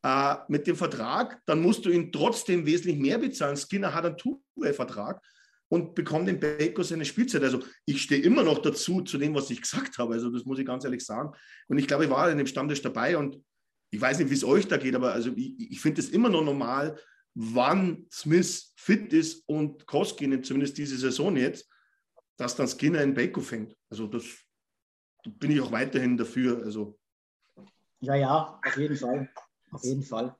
äh, mit dem Vertrag, dann musst du ihn trotzdem wesentlich mehr bezahlen. Skinner hat einen Two-Way-Vertrag und bekommt den Baker seine Spielzeit. Also ich stehe immer noch dazu, zu dem, was ich gesagt habe. Also das muss ich ganz ehrlich sagen. Und ich glaube, ich war in dem Stammtisch dabei und ich weiß nicht, wie es euch da geht, aber also ich, ich finde es immer noch normal, wann Smith fit ist und Koskinen, zumindest diese Saison jetzt, dass dann Skinner in Baker fängt. Also das da bin ich auch weiterhin dafür. Also. Ja, ja, auf jeden Fall. Auf jeden Fall.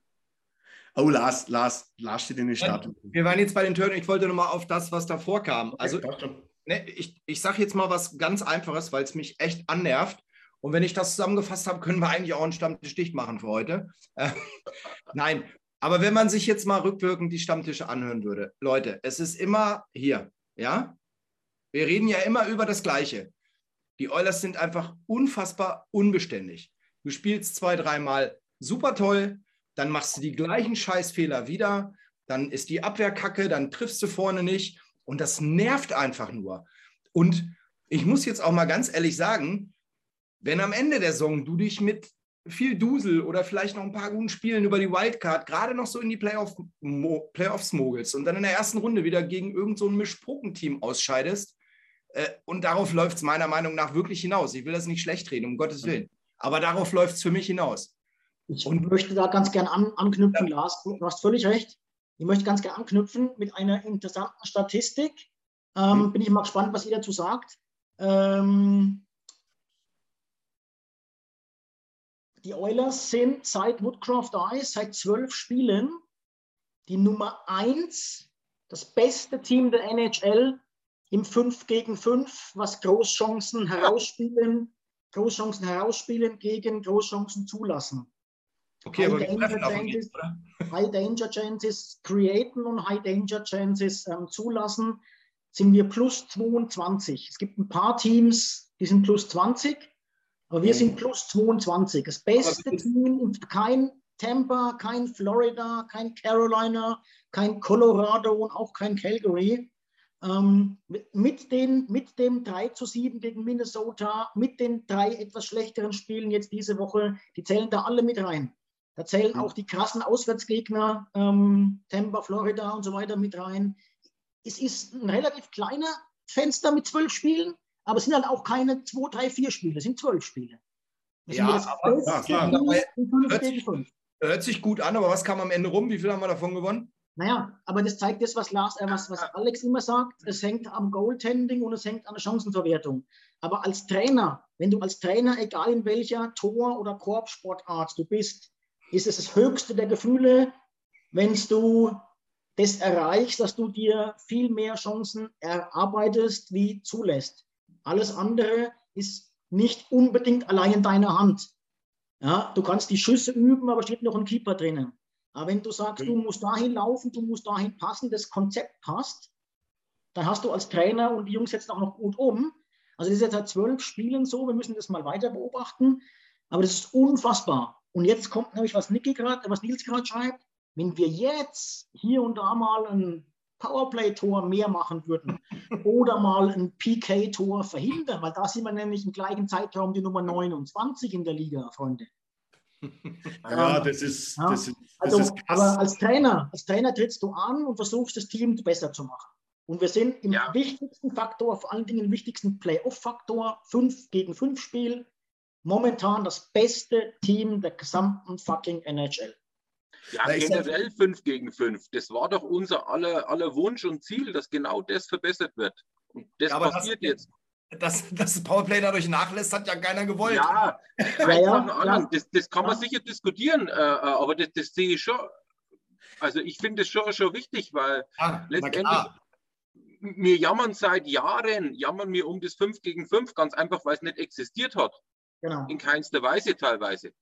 Oh, Lars, Lars, Lars steht in den Start. Wir waren jetzt bei den Turnen. Ich wollte nochmal auf das, was davor kam. Also, ne, ich, ich sage jetzt mal was ganz Einfaches, weil es mich echt annervt. Und wenn ich das zusammengefasst habe, können wir eigentlich auch einen Stammtisch dicht machen für heute. Äh, nein, aber wenn man sich jetzt mal rückwirkend die Stammtische anhören würde, Leute, es ist immer hier, ja? Wir reden ja immer über das Gleiche. Die Oilers sind einfach unfassbar unbeständig. Du spielst zwei, dreimal super toll, dann machst du die gleichen Scheißfehler wieder, dann ist die Abwehr kacke, dann triffst du vorne nicht und das nervt einfach nur. Und ich muss jetzt auch mal ganz ehrlich sagen, wenn am Ende der Saison du dich mit viel Dusel oder vielleicht noch ein paar guten Spielen über die Wildcard gerade noch so in die Playoff, Mo, Playoffs mogelst und dann in der ersten Runde wieder gegen irgendein so Mischpokenteam ausscheidest, Äh, und darauf läuft es meiner Meinung nach wirklich hinaus. Ich will das nicht schlecht reden, um Gottes Willen. Aber darauf läuft es für mich hinaus. Ich und möchte da ganz gern an, anknüpfen, ja. Lars. Du hast völlig recht. Ich möchte ganz gern anknüpfen mit einer interessanten Statistik. Ähm, mhm. Bin ich mal gespannt, was ihr dazu sagt. Ähm, die Oilers sind seit Woodcroft ist, seit zwölf Spielen, die Nummer eins, das beste Team der NHL im 5 gegen 5, was Großchancen herausspielen, Großchancen herausspielen gegen Großchancen zulassen. Okay, high, danger chances, high Danger Chances createn und High Danger Chances ähm, zulassen, sind wir plus 22. Es gibt ein paar Teams, die sind plus 20, aber wir mhm. sind plus 22. Das beste Team, kein Tampa, kein Florida, kein Carolina, kein Colorado und auch kein Calgary. Ähm, mit, den, mit dem 3 zu 7 gegen Minnesota, mit den drei etwas schlechteren Spielen jetzt diese Woche, die zählen da alle mit rein. Da zählen auch die krassen Auswärtsgegner, ähm, Tampa, Florida und so weiter mit rein. Es ist ein relativ kleiner Fenster mit zwölf Spielen, aber es sind halt auch keine zwei, drei, vier Spiele, es sind zwölf Spiele. Das ja, aber, ja, klar. Hört sich, hört sich gut an, aber was kam am Ende rum? Wie viel haben wir davon gewonnen? Naja, aber das zeigt das, was, Lars, äh, was, was Alex immer sagt. Es hängt am Goaltending und es hängt an der Chancenverwertung. Aber als Trainer, wenn du als Trainer, egal in welcher Tor- oder Korbsportart du bist, ist es das höchste der Gefühle, wenn du das erreichst, dass du dir viel mehr Chancen erarbeitest, wie zulässt. Alles andere ist nicht unbedingt allein in deiner Hand. Ja, du kannst die Schüsse üben, aber steht noch ein Keeper drinnen. Aber wenn du sagst, du musst dahin laufen, du musst dahin passen, das Konzept passt, dann hast du als Trainer und die Jungs setzen auch noch gut um. Also das ist jetzt seit zwölf Spielen so, wir müssen das mal weiter beobachten. Aber das ist unfassbar. Und jetzt kommt nämlich, was Niki gerade, was Nils gerade schreibt, wenn wir jetzt hier und da mal ein Powerplay-Tor mehr machen würden oder mal ein PK-Tor verhindern, weil da sind wir nämlich im gleichen Zeitraum die Nummer 29 in der Liga, Freunde. Ja, das ist, ja. Das ist, das also, ist aber als Trainer, als Trainer trittst du an und versuchst das Team besser zu machen. Und wir sind im ja. wichtigsten Faktor, vor allen Dingen im wichtigsten Playoff-Faktor, 5 gegen 5 Spiel, momentan das beste Team der gesamten fucking NHL. Ja, Weil generell 5 gegen 5. Das war doch unser aller, aller Wunsch und Ziel, dass genau das verbessert wird. Und das ja, passiert das, jetzt dass, das Powerplay dadurch nachlässt, hat ja keiner gewollt. Ja, ja, ja das, das, kann man sicher diskutieren, äh, äh, aber das, das, sehe ich schon. Also ich finde es schon, schon wichtig, weil ah, letztendlich wir jammern seit Jahren, jammern wir um das 5 gegen 5, ganz einfach, weil es nicht existiert hat. Genau. In keinster Weise teilweise.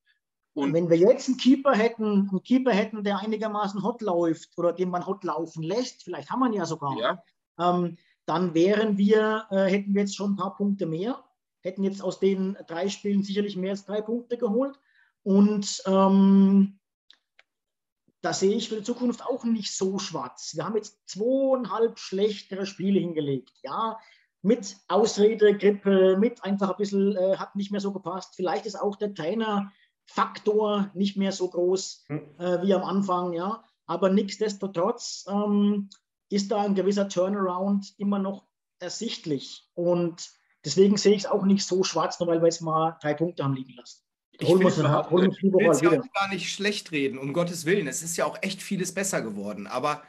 Und wenn wir jetzt einen Keeper hätten, einen Keeper hätten, der einigermaßen hot läuft oder den man hot laufen lässt, vielleicht haben wir ihn ja sogar. Ja. Ähm, dann wären wir, äh, hätten wir jetzt schon ein paar Punkte mehr, hätten jetzt aus den drei Spielen sicherlich mehr als drei Punkte geholt. Und ähm, da sehe ich für die Zukunft auch nicht so schwarz. Wir haben jetzt zweieinhalb schlechtere Spiele hingelegt. Ja, mit Ausrede, Grippe, mit einfach ein bisschen, äh, hat nicht mehr so gepasst. Vielleicht ist auch der Trainerfaktor nicht mehr so groß hm. äh, wie am Anfang, ja. Aber nichtsdestotrotz ähm, ist da ein gewisser Turnaround immer noch ersichtlich. Und deswegen sehe ich es auch nicht so schwarz, nur weil wir jetzt mal drei Punkte haben liegen lassen. Ich will es ja auch gar nicht schlecht reden, um Gottes Willen. Es ist ja auch echt vieles besser geworden. Aber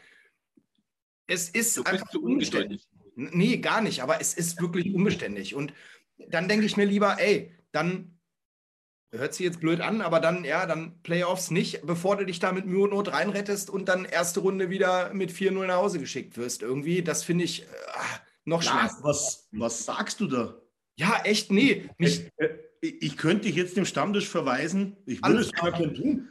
es ist du einfach unbeständig. Nee, gar nicht. Aber es ist wirklich unbeständig. Und dann denke ich mir lieber, ey, dann Hört sich jetzt blöd an, aber dann, ja, dann Playoffs nicht, bevor du dich da mit Mühe und Not reinrettest und dann erste Runde wieder mit 4-0 nach Hause geschickt wirst. Irgendwie, das finde ich äh, noch schlimmer. Was, was sagst du da? Ja, echt, nee. Mich, ich, äh, ich könnte dich jetzt dem Stammtisch verweisen. Ich würde es gar nicht tun.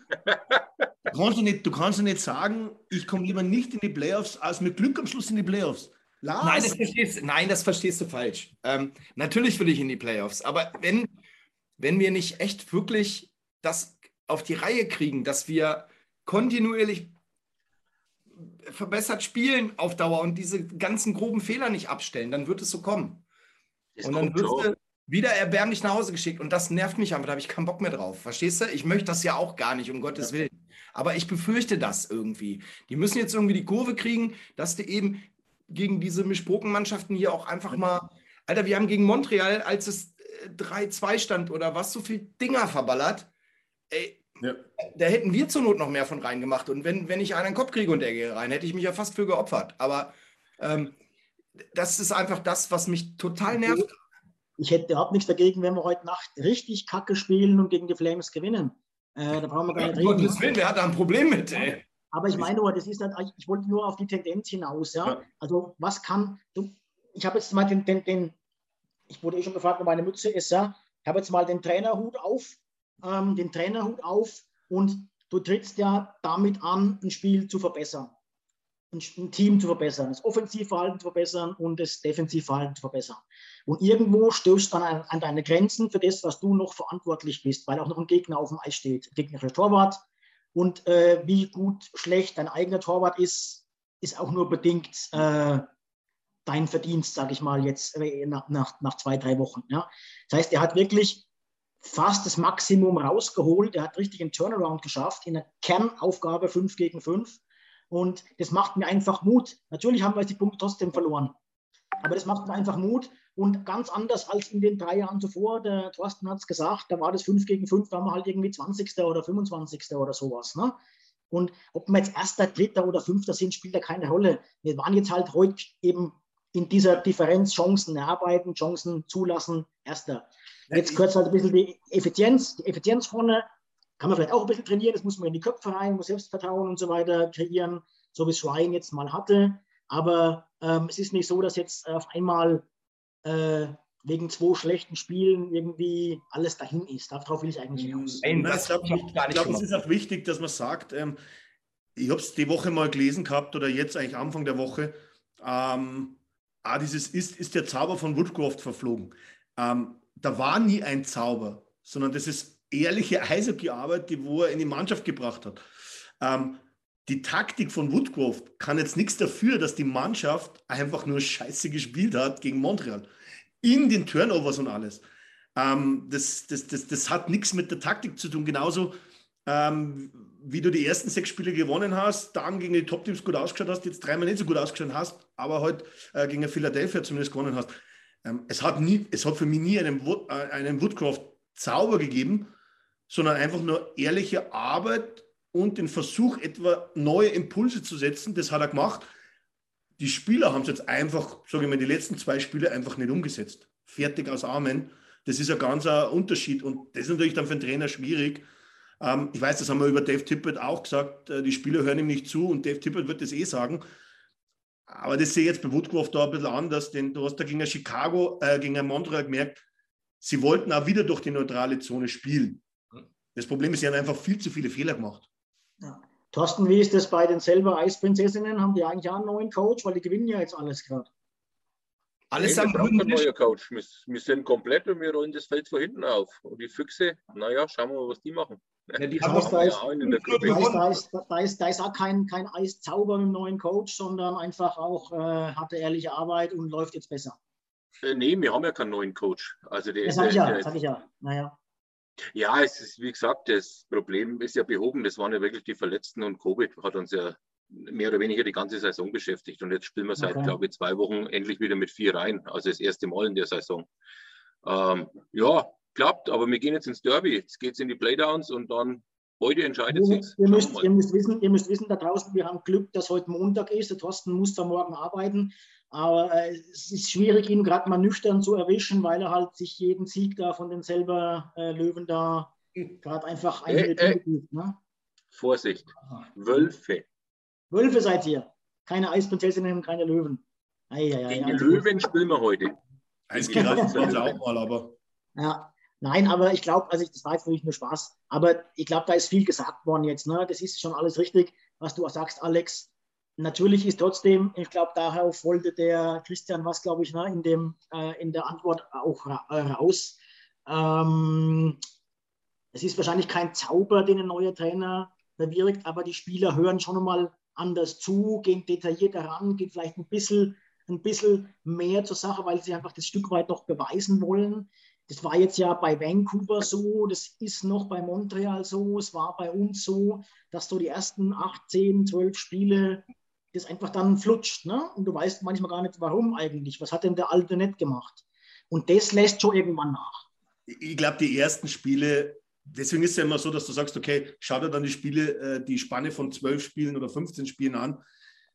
Du kannst, nicht, du kannst nicht sagen, ich komme lieber nicht in die Playoffs, als mit Glück am Schluss in die Playoffs. Lars. Nein, das verstehst, nein, das verstehst du falsch. Ähm, natürlich will ich in die Playoffs, aber wenn wenn wir nicht echt wirklich das auf die Reihe kriegen, dass wir kontinuierlich verbessert spielen auf Dauer und diese ganzen groben Fehler nicht abstellen, dann wird es so kommen. Es und dann wirst du wieder erbärmlich nach Hause geschickt und das nervt mich einfach, da habe ich keinen Bock mehr drauf. Verstehst du? Ich möchte das ja auch gar nicht, um Gottes Willen. Aber ich befürchte das irgendwie. Die müssen jetzt irgendwie die Kurve kriegen, dass du eben gegen diese Mischbrokenmannschaften hier auch einfach mal Alter, wir haben gegen Montreal, als es 3-2 äh, stand oder was, so viel Dinger verballert. Ey, ja. da hätten wir zur Not noch mehr von reingemacht. Und wenn, wenn ich einen Kopf kriege und er gehe rein, hätte ich mich ja fast für geopfert. Aber ähm, das ist einfach das, was mich total nervt. Ich hätte überhaupt nichts dagegen, wenn wir heute Nacht richtig kacke spielen und gegen die Flames gewinnen. Äh, da brauchen wir gar nicht reden. Gottes Willen, wer hat da ein Problem mit, ey? Aber ich meine nur, das ist halt, ich wollte nur auf die Tendenz hinaus, ja. ja. Also was kann, du, ich habe jetzt mal den, den, den, ich wurde eh schon gefragt, wo meine Mütze ist, ja. Ich habe jetzt mal den Trainerhut auf, ähm, den Trainerhut auf und du trittst ja damit an, ein Spiel zu verbessern ein Team zu verbessern, das Offensivverhalten zu verbessern und das Defensivverhalten zu verbessern. Und irgendwo stößt dann an, an, deine Grenzen für das, was du noch verantwortlich bist, weil auch noch ein Gegner auf dem Eis steht, gegnerischer Torwart. Und äh, wie gut, schlecht dein eigener Torwart ist, ist auch nur bedingt äh, dein Verdienst, sage ich mal, jetzt äh, nach, nach, nach zwei, drei Wochen. Ja? Das heißt, er hat wirklich fast das Maximum rausgeholt. Er hat richtig einen Turnaround geschafft in einer Kernaufgabe 5 gegen 5 und das macht mir einfach Mut. Natürlich haben wir die Punkte trotzdem verloren. Aber das macht mir einfach Mut. Und ganz anders als in den drei Jahren zuvor, der Thorsten hat es gesagt, da war das 5 gegen 5, da waren wir halt irgendwie 20. oder 25. oder sowas. Ne? Und ob wir jetzt Erster, Dritter oder Fünfter sind, spielt da keine Rolle. Wir waren jetzt halt heute eben in dieser Differenz Chancen erarbeiten, Chancen zulassen, Erster. Jetzt gehört halt ein bisschen die Effizienz, die Effizienz vorne kann man vielleicht auch ein bisschen trainieren, das muss man in die Köpfe rein, muss Selbstvertrauen und so weiter kreieren, so wie es Ryan jetzt mal hatte. Aber ähm, es ist nicht so, dass jetzt auf einmal äh, wegen zwei schlechten Spielen irgendwie alles dahin ist. Darauf will ich eigentlich hinaus. Nein, das glaube ich, ich glaube, es ist auch wichtig, dass man sagt, ähm, ich habe es die Woche mal gelesen gehabt oder jetzt eigentlich Anfang der Woche, ähm, ah, dieses ist, ist der Zauber von Woodcroft verflogen. Ähm, da war nie ein Zauber, sondern das ist ehrliche Eishockey-Arbeit, die wo er in die Mannschaft gebracht hat. Ähm, die Taktik von Woodcroft kann jetzt nichts dafür, dass die Mannschaft einfach nur scheiße gespielt hat gegen Montreal. In den Turnovers und alles. Ähm, das, das, das, das hat nichts mit der Taktik zu tun. Genauso ähm, wie du die ersten sechs Spiele gewonnen hast, dann gegen die Top-Teams gut ausgeschaut hast, jetzt dreimal nicht so gut ausgeschaut hast, aber heute halt, äh, gegen Philadelphia zumindest gewonnen hast. Ähm, es, hat nie, es hat für mich nie einen, äh, einen Woodcroft-Zauber gegeben, sondern einfach nur ehrliche Arbeit und den Versuch, etwa neue Impulse zu setzen. Das hat er gemacht. Die Spieler haben es jetzt einfach, sage ich mal, die letzten zwei Spiele einfach nicht umgesetzt. Fertig aus Amen. Das ist ein ganzer Unterschied und das ist natürlich dann für einen Trainer schwierig. Ähm, ich weiß, das haben wir über Dave Tippett auch gesagt. Äh, die Spieler hören ihm nicht zu und Dave Tippett wird das eh sagen. Aber das sehe ich jetzt bei Woodcroft da ein bisschen anders, denn du hast da gegen Chicago, äh, gegen Montreal gemerkt, sie wollten auch wieder durch die neutrale Zone spielen. Das Problem ist, sie haben einfach viel zu viele Fehler gemacht. Ja. Thorsten, wie ist das bei den selber Eisprinzessinnen? Haben die eigentlich auch einen neuen Coach? Weil die gewinnen ja jetzt alles gerade. Alles nee, am ein neuer Coach. Wir, wir, sind komplett und wir rollen das Feld von hinten auf. Und die Füchse, naja, schauen wir mal, was die machen. Ja, die haben da, ist, da, ist, da, ist, da ist auch kein, kein Eiszauber mit dem neuen Coach, sondern einfach auch äh, harte, ehrliche Arbeit und läuft jetzt besser. Äh, nee, wir haben ja keinen neuen Coach. Also der, das sage ich ja, das sag ich ja. Naja. Ja, es ist, wie gesagt, das Problem ist ja behoben. Das waren ja wirklich die Verletzten und Covid hat uns ja mehr oder weniger die ganze Saison beschäftigt. Und jetzt spielen wir seit, okay. glaube ich, zwei Wochen endlich wieder mit vier rein. Also das erste Mal in der Saison. Ähm, ja, klappt, aber wir gehen jetzt ins Derby. Jetzt geht es in die Playdowns und dann heute entscheidet sich. Ihr, müsst, ihr, müsst wissen, ihr müsst wissen da draußen, wir haben Glück, dass heute Montag ist. Der Thorsten muss da morgen arbeiten. Aber äh, es ist schwierig, ihn gerade mal nüchtern zu erwischen, weil er halt sich jeden Sieg da von den selber äh, Löwen da gerade einfach äh, äh, ne? Vorsicht, Wölfe. Wölfe seid ihr. Keine Eisprinzessinnen, keine Löwen. Ei, ei, ei, Gegen also, Löwen spielen wir heute. Sind sie auch mal, aber. Ja, nein, aber ich glaube, also das war jetzt wirklich nur Spaß, aber ich glaube, da ist viel gesagt worden jetzt. Ne? Das ist schon alles richtig, was du auch sagst, Alex. Natürlich ist trotzdem, ich glaube, darauf wollte der Christian was, glaube ich, ne, in, dem, äh, in der Antwort auch äh, raus. Ähm, es ist wahrscheinlich kein Zauber, den ein neuer Trainer bewirkt, aber die Spieler hören schon mal anders zu, gehen detaillierter ran, gehen vielleicht ein bisschen, ein bisschen mehr zur Sache, weil sie einfach das Stück weit noch beweisen wollen. Das war jetzt ja bei Vancouver so, das ist noch bei Montreal so, es war bei uns so, dass so die ersten 8, 10, 12 Spiele das einfach dann flutscht. Ne? Und du weißt manchmal gar nicht, warum eigentlich. Was hat denn der Alte nicht gemacht? Und das lässt schon irgendwann nach. Ich glaube, die ersten Spiele, deswegen ist es ja immer so, dass du sagst, okay, schau dir dann die Spiele, äh, die Spanne von zwölf Spielen oder 15 Spielen an.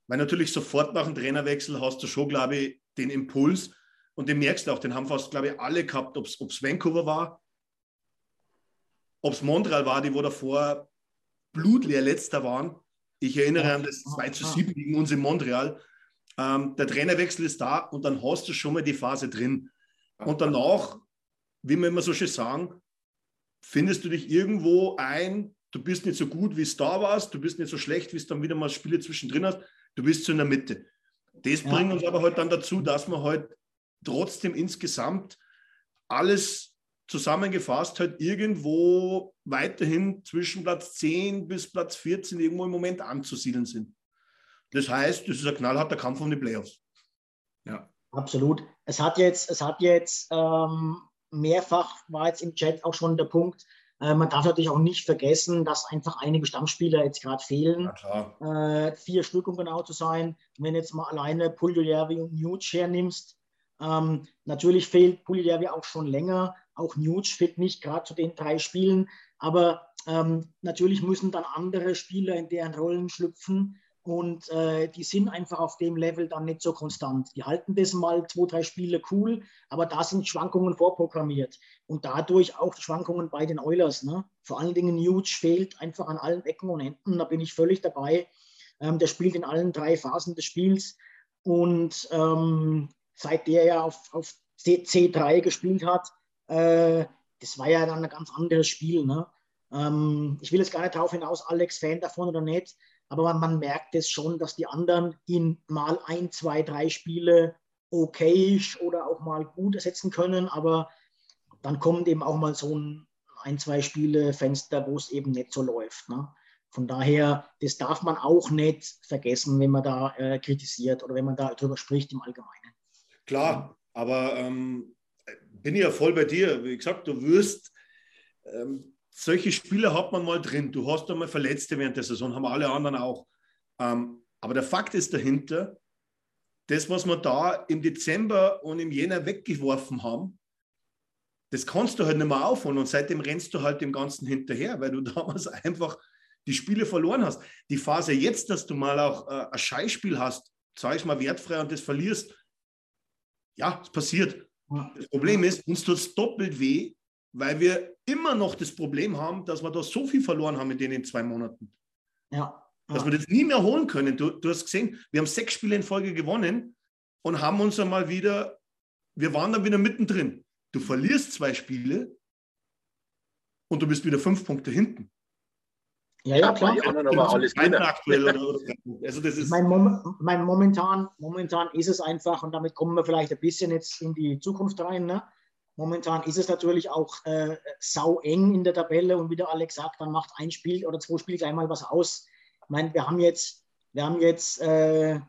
Weil natürlich sofort nach dem Trainerwechsel hast du schon, glaube ich, den Impuls und den merkst du auch, den haben fast, glaube ich, alle gehabt, ob es Vancouver war, ob es Montreal war, die wo davor blutleer letzter waren. Ich erinnere an das 2 zu 7 gegen uns in Montreal. Ähm, der Trainerwechsel ist da und dann hast du schon mal die Phase drin. Und danach, wie wir immer so schön sagen, findest du dich irgendwo ein, du bist nicht so gut, wie es da warst, du bist nicht so schlecht, wie es dann wieder mal Spiele zwischendrin hast, du bist so in der Mitte. Das ja. bringt uns aber halt dann dazu, dass wir halt trotzdem insgesamt alles zusammengefasst halt irgendwo weiterhin zwischen Platz 10 bis Platz 14 irgendwo im Moment anzusiedeln sind. Das heißt, das ist ein knallharter Kampf um die Playoffs. Ja. Absolut. Es hat jetzt, es hat jetzt ähm, mehrfach, war jetzt im Chat auch schon der Punkt, äh, man darf natürlich auch nicht vergessen, dass einfach einige Stammspieler jetzt gerade fehlen. Äh, vier Stück, um genau zu sein. Wenn jetzt mal alleine Puljujärvi und Nuge hernimmst, ähm, natürlich fehlt Puljujärvi auch schon länger. Auch Nuge fehlt nicht gerade zu den drei Spielen. Aber ähm, natürlich müssen dann andere Spieler in deren Rollen schlüpfen. Und äh, die sind einfach auf dem Level dann nicht so konstant. Die halten das mal zwei, drei Spiele cool, aber da sind Schwankungen vorprogrammiert. Und dadurch auch Schwankungen bei den Oilers. Ne? Vor allen Dingen Nuge fehlt einfach an allen Ecken und Enden. Da bin ich völlig dabei. Ähm, der spielt in allen drei Phasen des Spiels. Und ähm, seit der ja auf, auf C3 gespielt hat, äh, das war ja dann ein ganz anderes Spiel. Ne? Ähm, ich will jetzt gar nicht darauf hinaus, Alex Fan davon oder nicht, aber man, man merkt es schon, dass die anderen ihn mal ein, zwei, drei Spiele okayisch oder auch mal gut ersetzen können, aber dann kommt eben auch mal so ein ein, zwei Spiele Fenster, wo es eben nicht so läuft. Ne? Von daher, das darf man auch nicht vergessen, wenn man da äh, kritisiert oder wenn man da drüber spricht im Allgemeinen. Klar, aber ähm, bin ich ja voll bei dir. Wie gesagt, du wirst, ähm, solche Spiele hat man mal drin. Du hast einmal Verletzte während der Saison, haben alle anderen auch. Ähm, aber der Fakt ist dahinter, das, was wir da im Dezember und im Jänner weggeworfen haben, das kannst du halt nicht mehr aufholen. Und seitdem rennst du halt dem Ganzen hinterher, weil du damals einfach die Spiele verloren hast. Die Phase jetzt, dass du mal auch äh, ein Scheißspiel hast, sag ich mal wertfrei und das verlierst, ja, es passiert. Das Problem ist, uns tut es doppelt weh, weil wir immer noch das Problem haben, dass wir da so viel verloren haben in den zwei Monaten. Ja. ja. Dass wir das nie mehr holen können. Du, du hast gesehen, wir haben sechs Spiele in Folge gewonnen und haben uns einmal wieder, wir waren dann wieder mittendrin. Du verlierst zwei Spiele und du bist wieder fünf Punkte hinten. Ja, ja, klar. Also das ist mein, Mom mein, momentan, momentan ist es einfach, und damit kommen wir vielleicht ein bisschen jetzt in die Zukunft rein. Ne? Momentan ist es natürlich auch äh, sau eng in der Tabelle und wie der Alex sagt, dann macht ein Spiel oder zwei Spiele gleich mal was aus. Ich meine, wir haben jetzt, wir haben jetzt äh,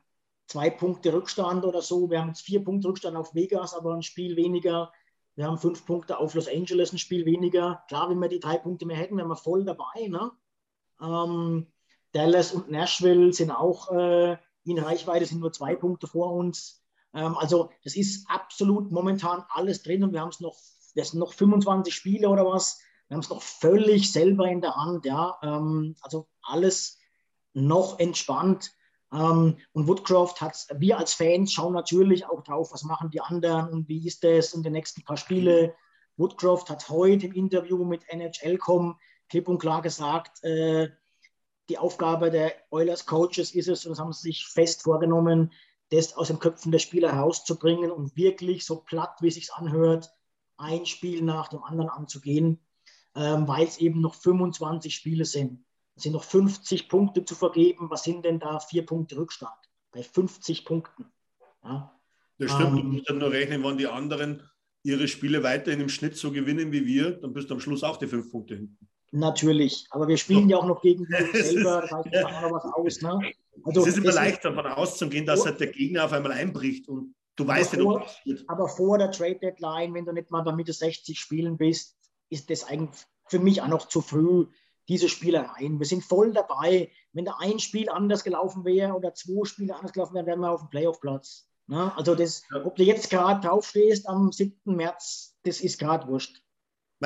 zwei Punkte Rückstand oder so. Wir haben jetzt vier Punkte Rückstand auf Vegas, aber ein Spiel weniger. Wir haben fünf Punkte auf Los Angeles, ein Spiel weniger. Klar, wenn wir die drei Punkte mehr hätten, wären wir voll dabei. Ne? Ähm, Dallas und Nashville sind auch äh, in Reichweite, sind nur zwei Punkte vor uns. Ähm, also das ist absolut momentan alles drin und wir haben es noch, das sind noch 25 Spiele oder was. Wir haben es noch völlig selber in der Hand. Ja? Ähm, also alles noch entspannt. Ähm, und Woodcroft hat, wir als Fans schauen natürlich auch drauf, was machen die anderen und wie ist das in den nächsten paar Spiele. Woodcroft hat heute im Interview mit NHL.com klipp und klar gesagt, äh, die Aufgabe der Oilers Coaches ist es, und das haben sie sich fest vorgenommen, das aus den Köpfen der Spieler herauszubringen und wirklich so platt, wie es sich anhört, ein Spiel nach dem anderen anzugehen, ähm, weil es eben noch 25 Spiele sind. Es sind noch 50 Punkte zu vergeben. Was sind denn da vier Punkte Rückstand? Bei 50 Punkten. Ja. Das stimmt, ähm, du musst dann nur rechnen, wann die anderen ihre Spiele weiterhin im Schnitt so gewinnen wie wir, dann bist du am Schluss auch die fünf Punkte hinten. Natürlich, aber wir spielen ja auch noch gegen uns selber, das heißt, noch was aus. Ne? Also, es ist immer leicht davon auszugehen, dass halt der Gegner auf einmal einbricht und du weißt ja, vor, Aber vor der Trade Deadline, wenn du nicht mal bei Mitte 60 spielen bist, ist das eigentlich für mich auch noch zu früh, diese Spielereien. Wir sind voll dabei. Wenn da ein Spiel anders gelaufen wäre oder zwei Spiele anders gelaufen wären, wären wir auf dem Playoff-Platz. Ne? Also das, ob du jetzt gerade draufstehst am 7. März, das ist gerade wurscht.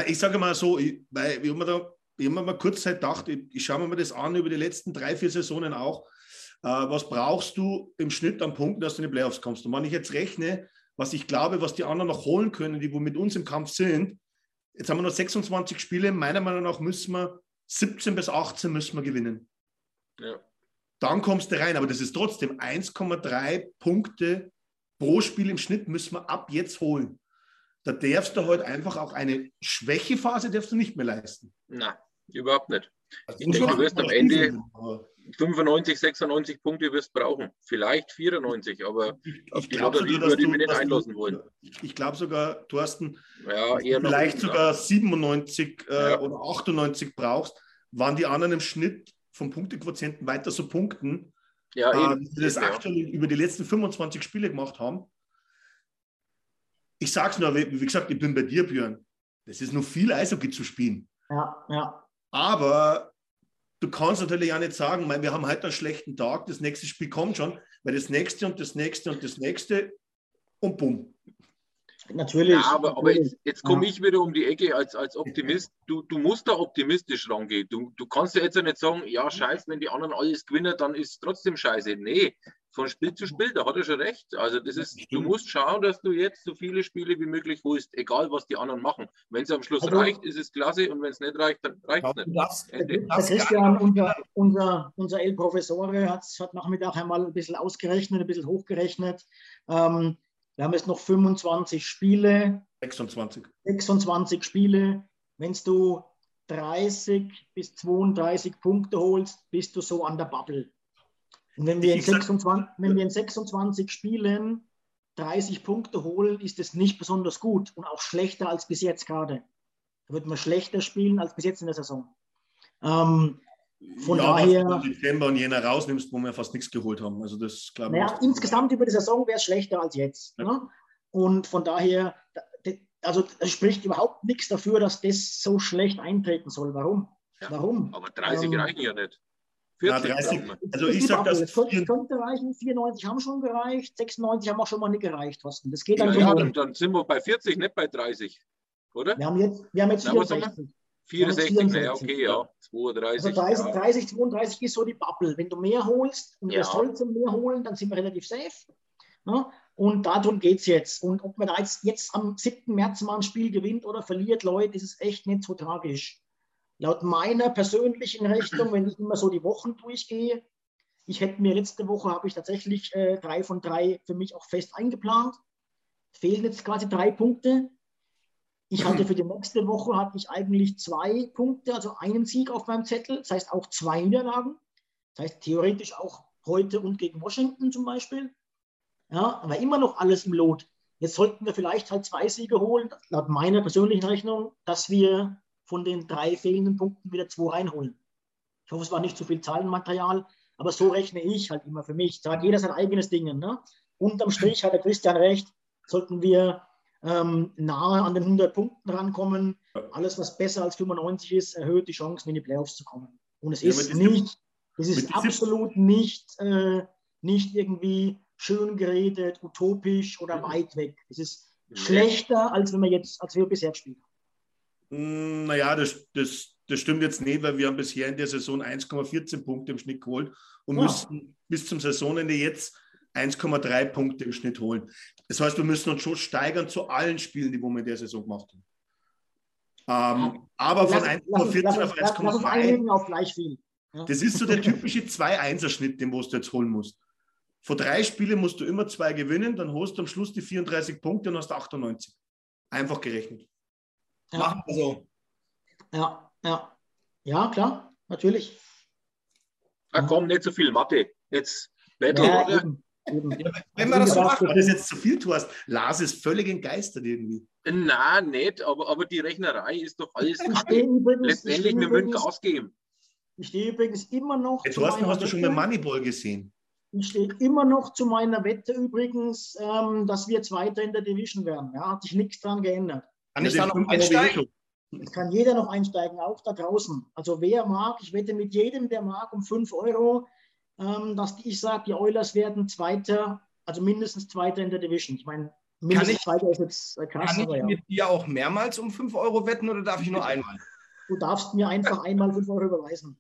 Ich sage mal so, weil ich habe mir da ich habe mir mal kurz Zeit gedacht, ich, ich schaue mir das an über die letzten drei, vier Saisonen auch. Äh, was brauchst du im Schnitt an Punkten, dass du in die Playoffs kommst? Und wenn ich jetzt rechne, was ich glaube, was die anderen noch holen können, die wo mit uns im Kampf sind, jetzt haben wir noch 26 Spiele. Meiner Meinung nach müssen wir 17 bis 18 müssen wir gewinnen. Ja. Dann kommst du rein, aber das ist trotzdem 1,3 Punkte pro Spiel im Schnitt müssen wir ab jetzt holen. Da darfst du heute halt einfach auch eine Schwächephase darfst du nicht mehr leisten. Nein, überhaupt nicht. Also ich denke, du wirst am Ende 95, 96 Punkte wirst brauchen. Vielleicht 94, aber ich, auf die Lotterie würde ich mich nicht einlassen wollen. Ich glaube sogar, Thorsten, ja, eher vielleicht sogar 97 äh, ja. oder 98 brauchst, waren die anderen im Schnitt vom Punktequotienten weiter so punkten, ja, äh, eben. die das ja. aktuell über die letzten 25 Spiele gemacht haben. Ich sage es nur, wie, wie gesagt, ich bin bei dir, Björn. Das ist noch viel Eishockey zu spielen. Ja, ja. Aber du kannst natürlich auch nicht sagen, mein, wir haben heute einen schlechten Tag, das nächste Spiel kommt schon, weil das nächste und das nächste und das nächste und bumm. Natürlich. Ja, aber, aber jetzt, jetzt komme ich wieder um die Ecke als, als Optimist. Du, du musst da optimistisch rangehen. Du, du kannst ja jetzt ja nicht sagen, ja, scheiße, wenn die anderen alles gewinnen, dann ist es trotzdem scheiße. Nee, von Spiel zu Spiel, da hat er schon recht. Also das ist, du musst schauen, dass du jetzt so viele Spiele wie möglich holst, egal was die anderen machen. Wenn es am Schluss also, reicht, ist es klasse und wenn es nicht reicht, dann reicht es nicht. Das, das Christian, unser, unser, unser El Professore hat, hat Nachmittag einmal ein bisschen ausgerechnet, ein bisschen hochgerechnet. Ähm, wir haben jetzt noch 25 Spiele. 26. 26 Spiele. Wenn du 30 bis 32 Punkte holst, bist du so an der Bubble. Und wenn wir, in 26, wenn wir in 26 Spielen 30 Punkte holen, ist es nicht besonders gut und auch schlechter als bis jetzt gerade. Da wird man schlechter spielen als bis jetzt in der Saison. Ähm, von ja, daher. Wenn du Dezember und Jänner rausnimmst, wo wir fast nichts geholt haben. Also das glaube ich. Naja, insgesamt über die Saison wäre es schlechter als jetzt. Ja. Ne? Und von daher, also es spricht überhaupt nichts dafür, dass das so schlecht eintreten soll. Warum? Ja, Warum? Aber 30 ähm, reichen ja nicht. 40 ja, 30, also ich sage das. Es könnte reichen, 94 haben schon gereicht, 96 haben auch schon mal nicht gereicht, Thorsten. Das geht dann ja, ja dann, dann, sind wir bei 40, nicht bei 30, oder? Wir haben jetzt, wir haben jetzt 64. 64, ja, okay, ja. 32. Also 30, ja. 30, 32 ist so die Bubble. Wenn du mehr holst und ja. wir sollten mehr holen, dann sind wir relativ safe. Ne? Und darum geht es jetzt. Und ob man da jetzt, jetzt am 7. März mal ein Spiel gewinnt oder verliert, Leute, das ist echt nicht so tragisch. Laut meiner persönlichen Rechnung, wenn ich immer so die Wochen durchgehe, ich hätte mir letzte Woche, habe ich tatsächlich äh, drei von drei für mich auch fest eingeplant. Fehlen jetzt quasi drei Punkte. Ich hatte für die nächste Woche hatte ich eigentlich zwei Punkte, also einen Sieg auf meinem Zettel, das heißt auch zwei Niederlagen. Das heißt theoretisch auch heute und gegen Washington zum Beispiel. Ja, aber immer noch alles im Lot. Jetzt sollten wir vielleicht halt zwei Siege holen, laut meiner persönlichen Rechnung, dass wir von den drei fehlenden Punkten wieder zwei reinholen. Ich hoffe, es war nicht zu viel Zahlenmaterial, aber so rechne ich halt immer für mich. Da hat jeder sein eigenes Ding. Ne? Unterm Strich hat der Christian recht, sollten wir ähm, nahe an den 100 Punkten rankommen. Alles, was besser als 95 ist, erhöht die Chancen, in die Playoffs zu kommen. Und es ja, ist nicht, es ist absolut nicht, äh, nicht irgendwie schön geredet, utopisch oder weit weg. Es ist schlechter, als wenn wir jetzt, als wir bisher spielen. Hm, naja, das, das, das stimmt jetzt nicht, weil wir haben bisher in der Saison 1,14 Punkte im Schnitt geholt und ja. müssen bis zum Saisonende jetzt 1,3 Punkte im Schnitt holen. Das heißt, wir müssen uns schon steigern zu allen Spielen, die wir in der Saison gemacht haben. Ähm, aber von 1,14 auf 1,2. auf gleich viel. Ja. Das ist so der typische 2-1er-Schnitt, den du jetzt holen musst. Vor drei Spielen musst du immer zwei gewinnen, dann holst du am Schluss die 34 Punkte und hast 98. Einfach gerechnet. Ja. Machen wir so. Ja, ja. Ja, klar, natürlich. Da kommt nicht so viel Mathe. Jetzt Battle, ja, oder? Eben. Wenn man das so macht, das jetzt zu viel tust. Lars ist völlig entgeistert irgendwie. Nein, nicht, aber, aber die Rechnerei ist doch alles kacke. Letztendlich, wir würden Gas geben. Ich stehe übrigens immer noch. Jetzt hast, hast du schon mal Moneyball gesehen. Ich stehe immer noch zu meiner Wette übrigens, ähm, dass wir Zweiter in der Division werden. Ja, hat sich nichts dran geändert. Kann ich da noch einsteigen? Es kann jeder noch einsteigen, auch da draußen. Also wer mag, ich wette mit jedem, der mag, um 5 Euro ähm, dass ich sage, die Oilers werden Zweiter also mindestens Zweiter in der Division. Ich meine, mindestens ich, Zweiter ist jetzt äh, krass. Kann ich ja. mit dir auch mehrmals um 5 Euro wetten oder darf ich nur einmal? Du darfst mir einfach einmal 5 Euro überweisen.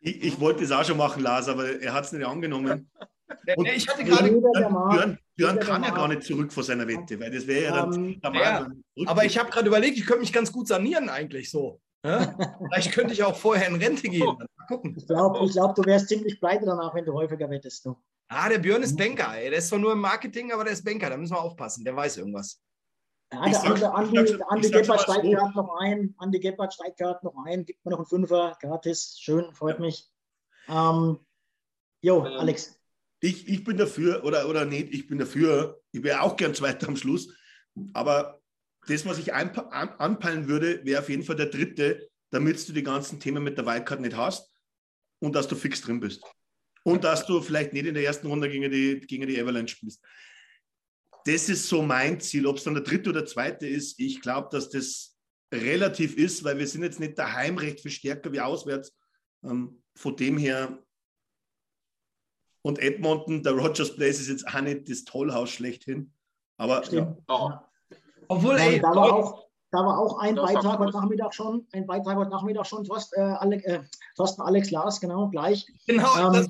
Ich, ich wollte es auch schon machen, Lars, aber er hat es nicht angenommen. Und ich hatte gerade. Björn, Björn kann ja gar nicht zurück vor seiner Wette, weil das wäre ja dann. Um, ähm, ja, aber ich habe gerade überlegt, ich könnte mich ganz gut sanieren eigentlich so. Ja? Vielleicht könnte ich auch vorher in Rente gehen. Mal gucken. Ich glaube, ich glaub, du wärst ziemlich pleite danach, wenn du häufiger wettest. Du. Ah, der Björn ist Banker. Ey. Der ist zwar nur im Marketing, aber der ist Banker. Da müssen wir aufpassen. Der weiß irgendwas. Ja, der Andi, Andi, Andi Gebhardt steigt gerade noch ein. Andi Gebhardt steigt gerade noch ein. Gibt mir noch einen Fünfer gratis. Schön, freut mich. Ähm, jo, ähm, Alex. Ich, ich bin dafür, oder, oder nicht, ich bin dafür. Ich wäre auch gern Zweiter am Schluss. Aber das, was ich an, anpeilen würde, wäre auf jeden Fall der dritte, damit du die ganzen Themen mit der Wildcard nicht hast und dass du fix drin bist. Und dass du vielleicht nicht in der ersten Runde gegen die, gegen die Avalanche spielst. Das ist so mein Ziel. Ob es dann der dritte oder zweite ist, ich glaube, dass das relativ ist, weil wir sind jetzt nicht daheim recht viel stärker wie auswärts. Ähm, von dem her und Edmonton, der Rogers Place ist jetzt auch nicht das Tollhaus schlechthin. Aber ja. ja. Obwohl, ey, da war auch, da war auch ein Beitrag heute Nachmittag schon, ein Beitrag heute Nachmittag schon, Thorsten, äh, Alex, äh, Thorsten Alex Lars, genau, gleich. Genau, ähm, das,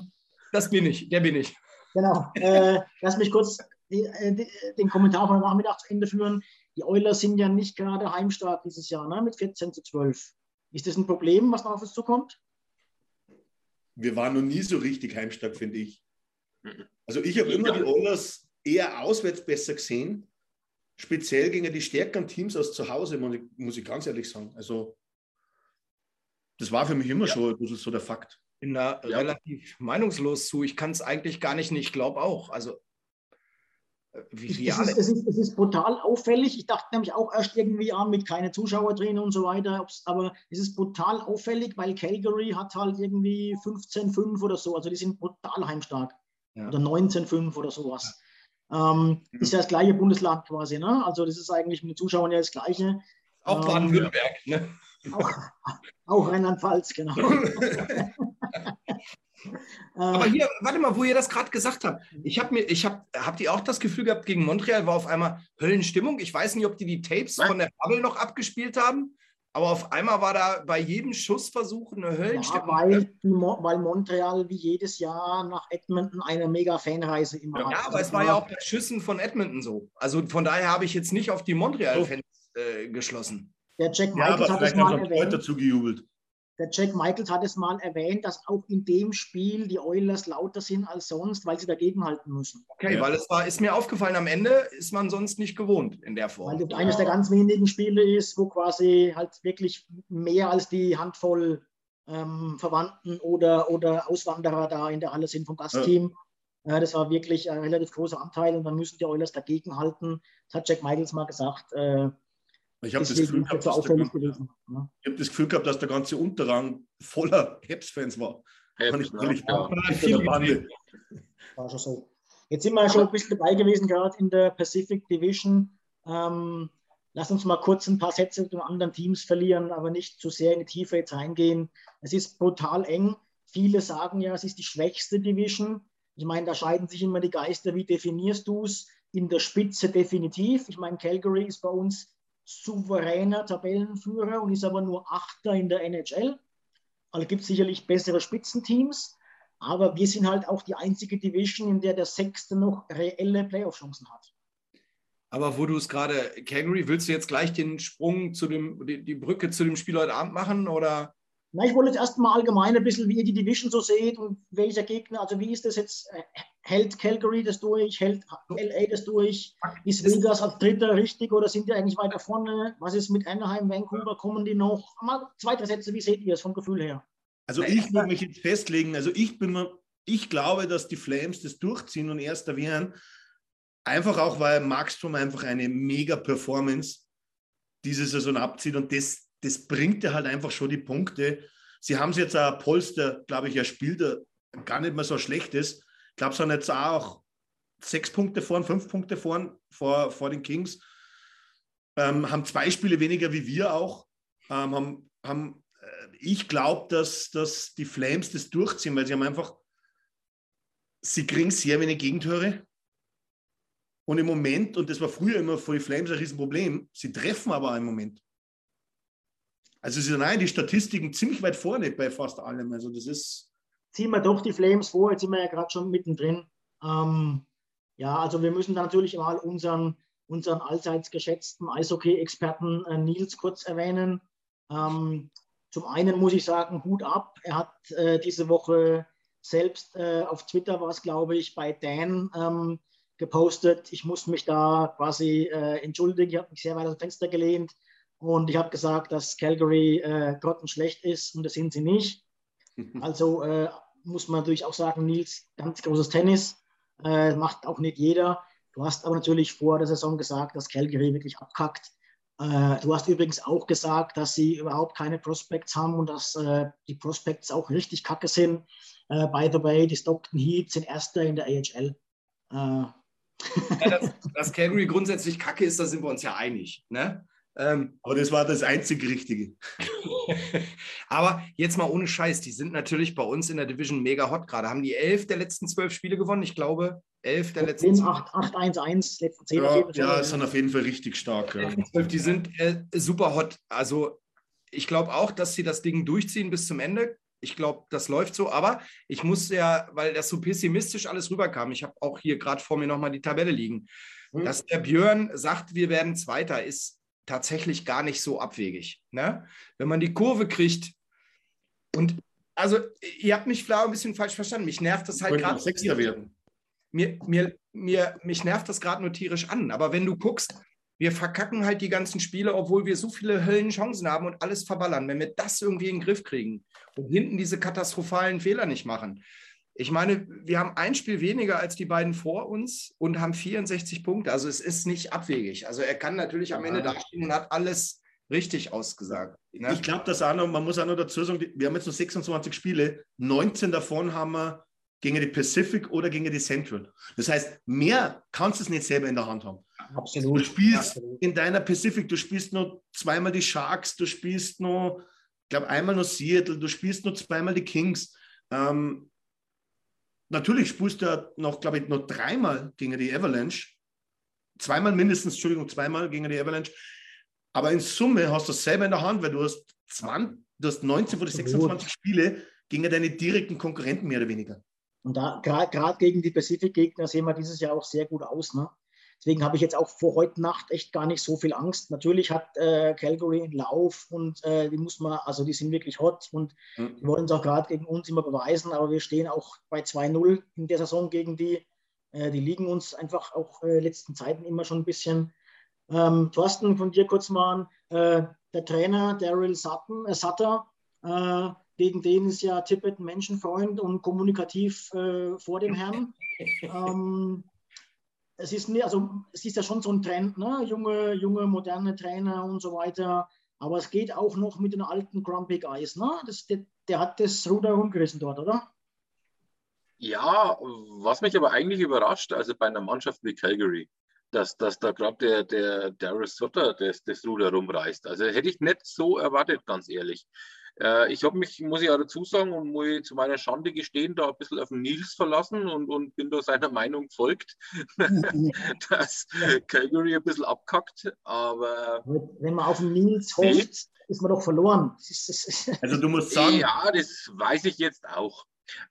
das, bin ich, der bin ich. Genau. Äh, lass mich kurz die, äh, die, den Kommentar von Nachmittag zu Ende führen. Die Oilers sind ja nicht gerade heimstark dieses Jahr, ne, mit 14 zu 12. Ist das ein Problem, was noch auf uns zukommt? Wir waren noch nie so richtig heimstark, finde ich. Also ich habe immer die Oilers eher auswärts besser gesehen, speziell gegen die stärkeren Teams als zu Hause, muss ich ganz ehrlich sagen. Also das war für mich immer ja. schon so der Fakt. Bin da ja. relativ meinungslos zu. Ich kann es eigentlich gar nicht, ich glaube auch. Also wie, es, ist, es, ist, es, ist, brutal auffällig. Ich dachte nämlich auch erst irgendwie an mit keine Zuschauer drin und so weiter. Aber es ist brutal auffällig, weil Calgary hat halt irgendwie 15-5 oder so. Also die sind brutal heimstark ja. oder 19,5 oder sowas. Ähm, mhm. Ist ja das gleiche Bundesland quasi, ne? Also das ist eigentlich mit den Zuschauern ja das gleiche. Auch ähm, Baden-Württemberg, ne? Auch, auch Rheinland-Pfalz, genau. Aber hier, warte mal, wo ihr das gerade gesagt habt. Ich habe mir, ich habe, habt ihr auch das Gefühl gehabt, gegen Montreal war auf einmal Höllenstimmung? Ich weiß nicht, ob die die Tapes von der Bubble noch abgespielt haben. Aber auf einmal war da bei jedem Schussversuch eine Höllenstimmung. Ja, weil, weil Montreal wie jedes Jahr nach Edmonton eine mega Fanreise immer ja, hat. Ja, aber es war ja auch bei Schüssen von Edmonton so. Also von daher habe ich jetzt nicht auf die Montreal-Fans äh, geschlossen. Der Jack Michaels ja, hat es mal erwähnt. dazu gejubelt. Der Jack Michaels hat es mal erwähnt, dass auch in dem Spiel die Oilers lauter sind als sonst, weil sie dagegen halten müssen. Okay, ja. weil es war, ist mir aufgefallen, am Ende ist man sonst nicht gewohnt in der Form. Weil das eines der ganz wenigen Spiele ist, wo quasi halt wirklich mehr als die Handvoll ähm, Verwandten oder, oder Auswanderer da in der Halle sind vom Gastteam. Ja. Äh, das war wirklich ein relativ großer Anteil und dann müssen die Oilers dagegen halten. Das hat Jack Michaels mal gesagt. Äh, ich habe das, Gefühl gehabt, dass der, gewesen, ne? ich hab das Gefühl gehabt, dass der ganze Unterrang voller Heps-Fans war. Ja. War schon so. Jetzt sind wir schon ein bisschen dabei gewesen, gerade in der Pacific Division. Ähm, lass uns mal kurz ein paar Sätze zu anderen Teams verlieren, aber nicht zu sehr in die Tiefe jetzt reingehen. Es ist brutal eng. Viele sagen ja, es ist die schwächste Division. Ich meine, da scheiden sich immer die Geister. Wie definierst du es? In der Spitze definitiv. Ich meine, Calgary ist bei uns souveräner Tabellenführer und ist aber nur Achter in der NHL. Also gibt es sicherlich bessere Spitzenteams, aber wir sind halt auch die einzige Division, in der der Sechste noch reelle Playoff-Chancen hat. Aber wo du es gerade, Calgary, willst du jetzt gleich den Sprung zu dem, die, die Brücke zu dem Spiel heute Abend machen oder? Na, ich wollte jetzt erstmal allgemein ein bisschen, wie ihr die Division so seht und welcher Gegner, also wie ist das jetzt, äh, hält Calgary das durch, hält LA das durch, ist Vegas als Dritter richtig oder sind die eigentlich weiter vorne? Was ist mit Anaheim, Vancouver, kommen die noch? Mal zwei, drei Sätze, wie seht ihr es vom Gefühl her? Also ich würde mich jetzt festlegen, also ich bin ich glaube, dass die Flames das durchziehen und Erster werden, einfach auch, weil Markstrom einfach eine mega Performance diese Saison abzieht und das das bringt ja halt einfach schon die Punkte. Sie haben es jetzt auch Polster, glaube ich, er spielt gar nicht mehr so schlecht ist. Ich glaube, sie haben jetzt auch sechs Punkte vorn, fünf Punkte vorn vor, vor den Kings. Ähm, haben zwei Spiele weniger wie wir auch. Ähm, haben, haben, äh, ich glaube, dass, dass die Flames das durchziehen, weil sie haben einfach, sie kriegen sehr wenig Gegentore. Und im Moment, und das war früher immer für die Flames ein Riesenproblem, sie treffen aber auch im Moment. Also sie sind die Statistiken ziemlich weit vorne bei fast allem. Also das ist. Ziehen wir doch die Flames vor, jetzt sind wir ja gerade schon mittendrin. Ähm, ja, also wir müssen natürlich mal unseren, unseren allseits geschätzten Eishockey-Experten äh, Nils kurz erwähnen. Ähm, zum einen muss ich sagen, Hut ab. Er hat äh, diese Woche selbst äh, auf Twitter war es, glaube ich, bei Dan ähm, gepostet. Ich muss mich da quasi äh, entschuldigen. Ich habe mich sehr weit aus dem Fenster gelehnt und ich habe gesagt, dass Calgary äh, grottenschlecht ist und das sind sie nicht. Also äh, muss man natürlich auch sagen, Nils, ganz großes Tennis. Äh, macht auch nicht jeder. Du hast aber natürlich vor der Saison gesagt, dass Calgary wirklich abkackt. Äh, du hast übrigens auch gesagt, dass sie überhaupt keine Prospects haben und dass äh, die Prospects auch richtig kacke sind. Äh, by the way, die Stockton Heat sind Erster in der AHL. Ja, dass, dass Calgary grundsätzlich kacke ist, da sind wir uns ja einig. Ne? Ähm, aber das war das einzig Richtige. aber jetzt mal ohne Scheiß, die sind natürlich bei uns in der Division mega hot gerade. Haben die elf der letzten zwölf Spiele gewonnen? Ich glaube, elf der letzten 8-1-1, letzten zehn. Ja, ja sind auf jeden Fall richtig stark. Ja. Die sind äh, super hot. Also ich glaube auch, dass sie das Ding durchziehen bis zum Ende. Ich glaube, das läuft so, aber ich muss ja, weil das so pessimistisch alles rüberkam, ich habe auch hier gerade vor mir nochmal die Tabelle liegen, mhm. dass der Björn sagt, wir werden Zweiter, ist tatsächlich gar nicht so abwegig. Ne? Wenn man die Kurve kriegt und also ihr habt mich vielleicht ein bisschen falsch verstanden. Mich nervt das halt gerade. Sechster werden. Mir, mir, mir, mich nervt das gerade nur tierisch an. Aber wenn du guckst, wir verkacken halt die ganzen Spiele, obwohl wir so viele Höllenchancen haben und alles verballern. Wenn wir das irgendwie in den Griff kriegen und hinten diese katastrophalen Fehler nicht machen, ich meine, wir haben ein Spiel weniger als die beiden vor uns und haben 64 Punkte. Also es ist nicht abwegig. Also er kann natürlich am Ende dastehen und hat alles richtig ausgesagt. Ne? Ich glaube, dass auch noch, man muss auch noch dazu sagen, wir haben jetzt noch 26 Spiele, 19 davon haben wir gegen die Pacific oder gegen die Central. Das heißt, mehr kannst du es nicht selber in der Hand haben. Absolut. Du spielst Absolut. in deiner Pacific, du spielst noch zweimal die Sharks, du spielst noch, ich glaube, einmal noch Seattle, du spielst noch zweimal die Kings. Ähm, Natürlich spielst du noch, glaube ich, noch dreimal gegen die Avalanche. Zweimal mindestens, Entschuldigung, zweimal gegen die Avalanche. Aber in Summe hast du es selber in der Hand, weil du hast, 20, du hast 19 von den 26 Spiele gegen deine direkten Konkurrenten mehr oder weniger. Und da gerade gegen die Pacific-Gegner sehen wir dieses Jahr auch sehr gut aus. Ne? Deswegen habe ich jetzt auch vor heute Nacht echt gar nicht so viel Angst. Natürlich hat äh, Calgary einen Lauf und äh, die muss man, also die sind wirklich hot und mhm. die wollen es auch gerade gegen uns immer beweisen, aber wir stehen auch bei 2-0 in der Saison gegen die. Äh, die liegen uns einfach auch äh, letzten Zeiten immer schon ein bisschen. Ähm, Thorsten, von dir kurz mal an. Äh, der Trainer Daryl Sutton, äh, Sutter, äh, gegen den ist ja Tippett ein Menschenfreund und kommunikativ vor dem Herrn. ähm, es ist, also, es ist ja schon so ein Trend, ne? junge, junge, moderne Trainer und so weiter. Aber es geht auch noch mit den alten Grumpy Guys. Ne? Das, der, der hat das Ruder rumgerissen dort, oder? Ja, was mich aber eigentlich überrascht, also bei einer Mannschaft wie Calgary, dass, dass da gerade der, der Darius Sutter das, das Ruder rumreißt. Also hätte ich nicht so erwartet, ganz ehrlich. Äh, ich habe mich, muss ich auch dazu sagen und muss ich zu meiner Schande gestehen, da ein bisschen auf den Nils verlassen und, und bin da seiner Meinung gefolgt, dass Calgary ein bisschen abkackt. Aber wenn man auf den Nils hofft, ist man doch verloren. also du musst sagen. Ja, das weiß ich jetzt auch.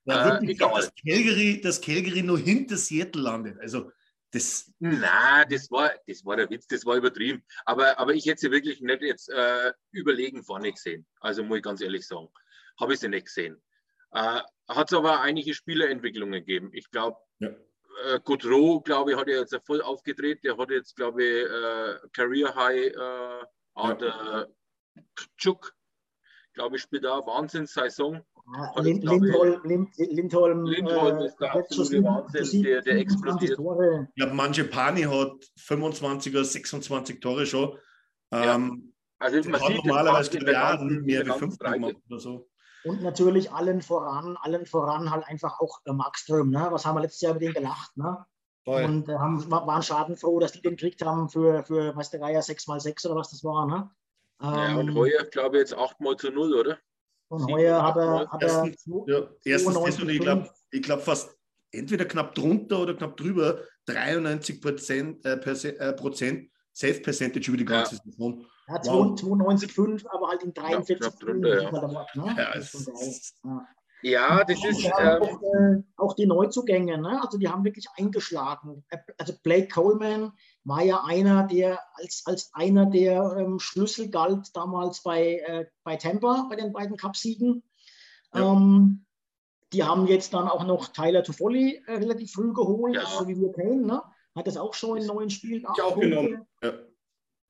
Ja, äh, egal. Dass Calgary, dass Calgary nur hinter Seattle landet. Also das, Na, das war, das war der Witz, das war übertrieben. Aber, aber ich hätte sie wirklich nicht jetzt äh, überlegen vorne gesehen. Also muss ich ganz ehrlich sagen. Habe ich sie nicht gesehen. Äh, hat es aber einige Spielerentwicklungen gegeben. Ich glaube, ja. äh, Gaudreau, glaube ich, hat ja jetzt voll aufgedreht. Der hat jetzt, glaube ich, äh, Career High äh, ja. der Chuk, glaube ich, spielt da Wahnsinnssaison. Lind, Lindholm, Lind, Lindholm, Lindholm äh, ist der absolute Wahnsinn, der, der explodiert. Tore. Ich glaube, manche Pani hat 25 oder 26 Tore schon. Ja. Ähm, also man sieht normalerweise ja mehr wie 5 oder so. Und natürlich allen voran, allen voran halt einfach auch äh, Markström. Ne? Was haben wir letztes Jahr über den gelacht? Ne? Voll. Und äh, haben, waren schadenfroh, dass die den gekriegt haben für, für weiß der Geier, 6x6 oder was das war. Ne? Ähm, ja, und ähm, heuer, glaube ich, jetzt 8 mal zu 0, oder? Und heuer hat er, hat er ja, erstens das und ich glaube ich glaub fast entweder knapp drunter oder knapp drüber 93 Prozent, äh, äh, Prozent Safe Percentage über die ganze ja. Saison. Ja, 92,5, aber halt in 43 ja, drunter, ja. Ne? Ja, das ist ja. Ja, das ist. Ja, auch, äh, auch, die Neuzugänge, ne? also die haben wirklich eingeschlagen. Also Blake Coleman war ja einer, der als, als einer der ähm, Schlüssel galt damals bei, äh, bei Tampa, bei den beiden Cupsiegen. Ja. Ähm, die haben jetzt dann auch noch Tyler Toffoli äh, relativ früh geholt, ja. also so wie wir kennen. Ne? Hat das auch schon in neuen Spielen ich auch genommen. Ja.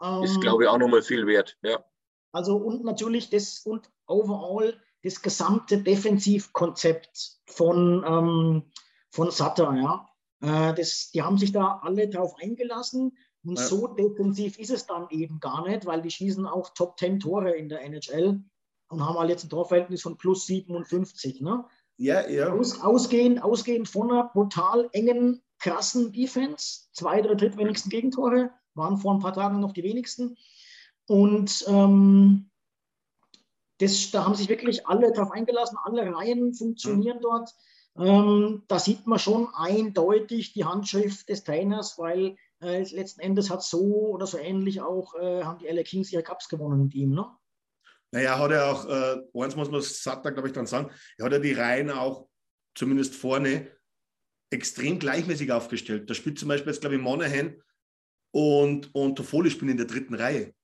Ähm, ist, glaube ich, auch nochmal viel wert. Ja. Also und natürlich das und overall das gesamte Defensivkonzept von, ähm, von Sutter. Ja. Äh, das, die haben sich da alle drauf eingelassen. Und ja. so defensiv ist es dann eben gar nicht, weil die schießen auch Top 10 Tore in der NHL und haben halt jetzt ein Torverhältnis von plus 57. Ne? Ja, ja. Aus, ausgehend, ausgehend von einer brutal engen, krassen Defense. Zwei oder drittwenigsten Gegentore waren vor ein paar Tagen noch die wenigsten. Und ähm, das, da haben sich wirklich alle darauf eingelassen, alle Reihen funktionieren mhm. dort. Ähm, da sieht man schon eindeutig die Handschrift des Trainers, weil äh, letzten Endes hat so oder so ähnlich auch, äh, haben die LA Kings ihre Cups gewonnen mit ihm. Ne? Naja, hat er auch, äh, eins muss man satt, glaube ich, dann sagen, er hat ja die Reihen auch, zumindest vorne, extrem gleichmäßig aufgestellt. Da spielt zum Beispiel jetzt, glaube ich, Monahan und, und Toffoli spielen in der dritten Reihe.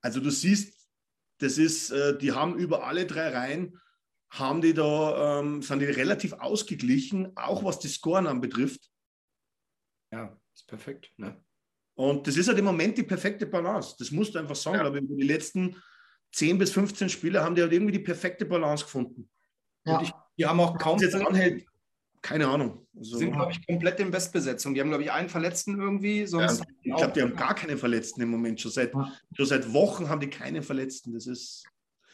Also du siehst, das ist, äh, die haben über alle drei Reihen, haben die da, ähm, sind die relativ ausgeglichen, auch was die Scoren anbetrifft. Ja, ist perfekt. Ne? Und das ist halt im Moment die perfekte Balance. Das musst du einfach sagen. Ja. Aber die letzten 10 bis 15 Spiele haben die halt irgendwie die perfekte Balance gefunden. Ja. Ich, die haben auch kaum. Jetzt anhält, keine Ahnung. Also, sind, glaube ich, komplett in Bestbesetzung. Die haben, glaube ich, einen Verletzten irgendwie. Sonst ja, ich glaube, die haben gar keine Verletzten im Moment. Schon seit, ja. schon seit Wochen haben die keine Verletzten. Das ist.